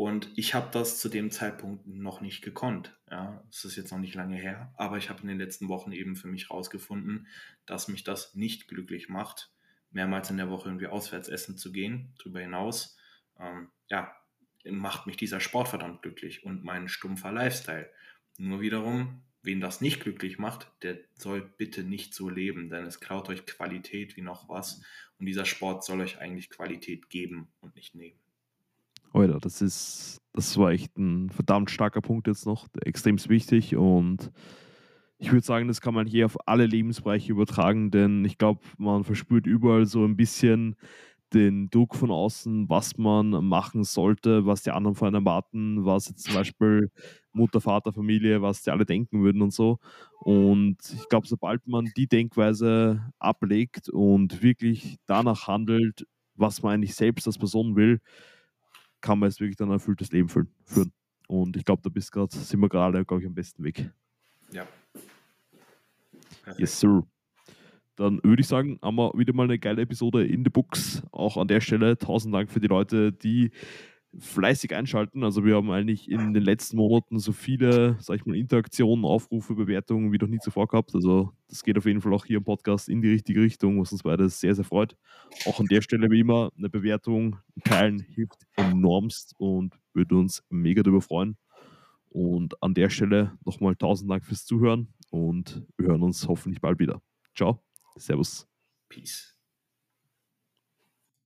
Und ich habe das zu dem Zeitpunkt noch nicht gekonnt. Ja, es ist jetzt noch nicht lange her, aber ich habe in den letzten Wochen eben für mich herausgefunden, dass mich das nicht glücklich macht, mehrmals in der Woche irgendwie auswärts essen zu gehen. Darüber hinaus, ähm, ja, macht mich dieser Sport verdammt glücklich und mein stumpfer Lifestyle. Nur wiederum, wen das nicht glücklich macht, der soll bitte nicht so leben, denn es klaut euch Qualität wie noch was. Und dieser Sport soll euch eigentlich Qualität geben und nicht nehmen. Alter, das ist, das war echt ein verdammt starker Punkt jetzt noch, extrem wichtig und ich würde sagen, das kann man hier auf alle Lebensbereiche übertragen, denn ich glaube, man verspürt überall so ein bisschen den Druck von außen, was man machen sollte, was die anderen von einem erwarten, was jetzt zum Beispiel Mutter, Vater, Familie, was die alle denken würden und so. Und ich glaube, sobald man die Denkweise ablegt und wirklich danach handelt, was man eigentlich selbst als Person will, kann man es wirklich dann ein erfülltes Leben führen. Und ich glaube, da bist grad, sind wir gerade, glaube ich, am besten Weg. Ja. Perfekt. Yes, sir. Dann würde ich sagen, haben wir wieder mal eine geile Episode in the Books. Auch an der Stelle tausend Dank für die Leute, die fleißig einschalten. Also wir haben eigentlich in den letzten Monaten so viele, sag ich mal, Interaktionen, Aufrufe, Bewertungen wie noch nie zuvor gehabt. Also das geht auf jeden Fall auch hier im Podcast in die richtige Richtung, was uns beide sehr, sehr freut. Auch an der Stelle wie immer eine Bewertung teilen hilft enormst und würde uns mega darüber freuen. Und an der Stelle nochmal tausend Dank fürs Zuhören und wir hören uns hoffentlich bald wieder. Ciao, Servus. Peace.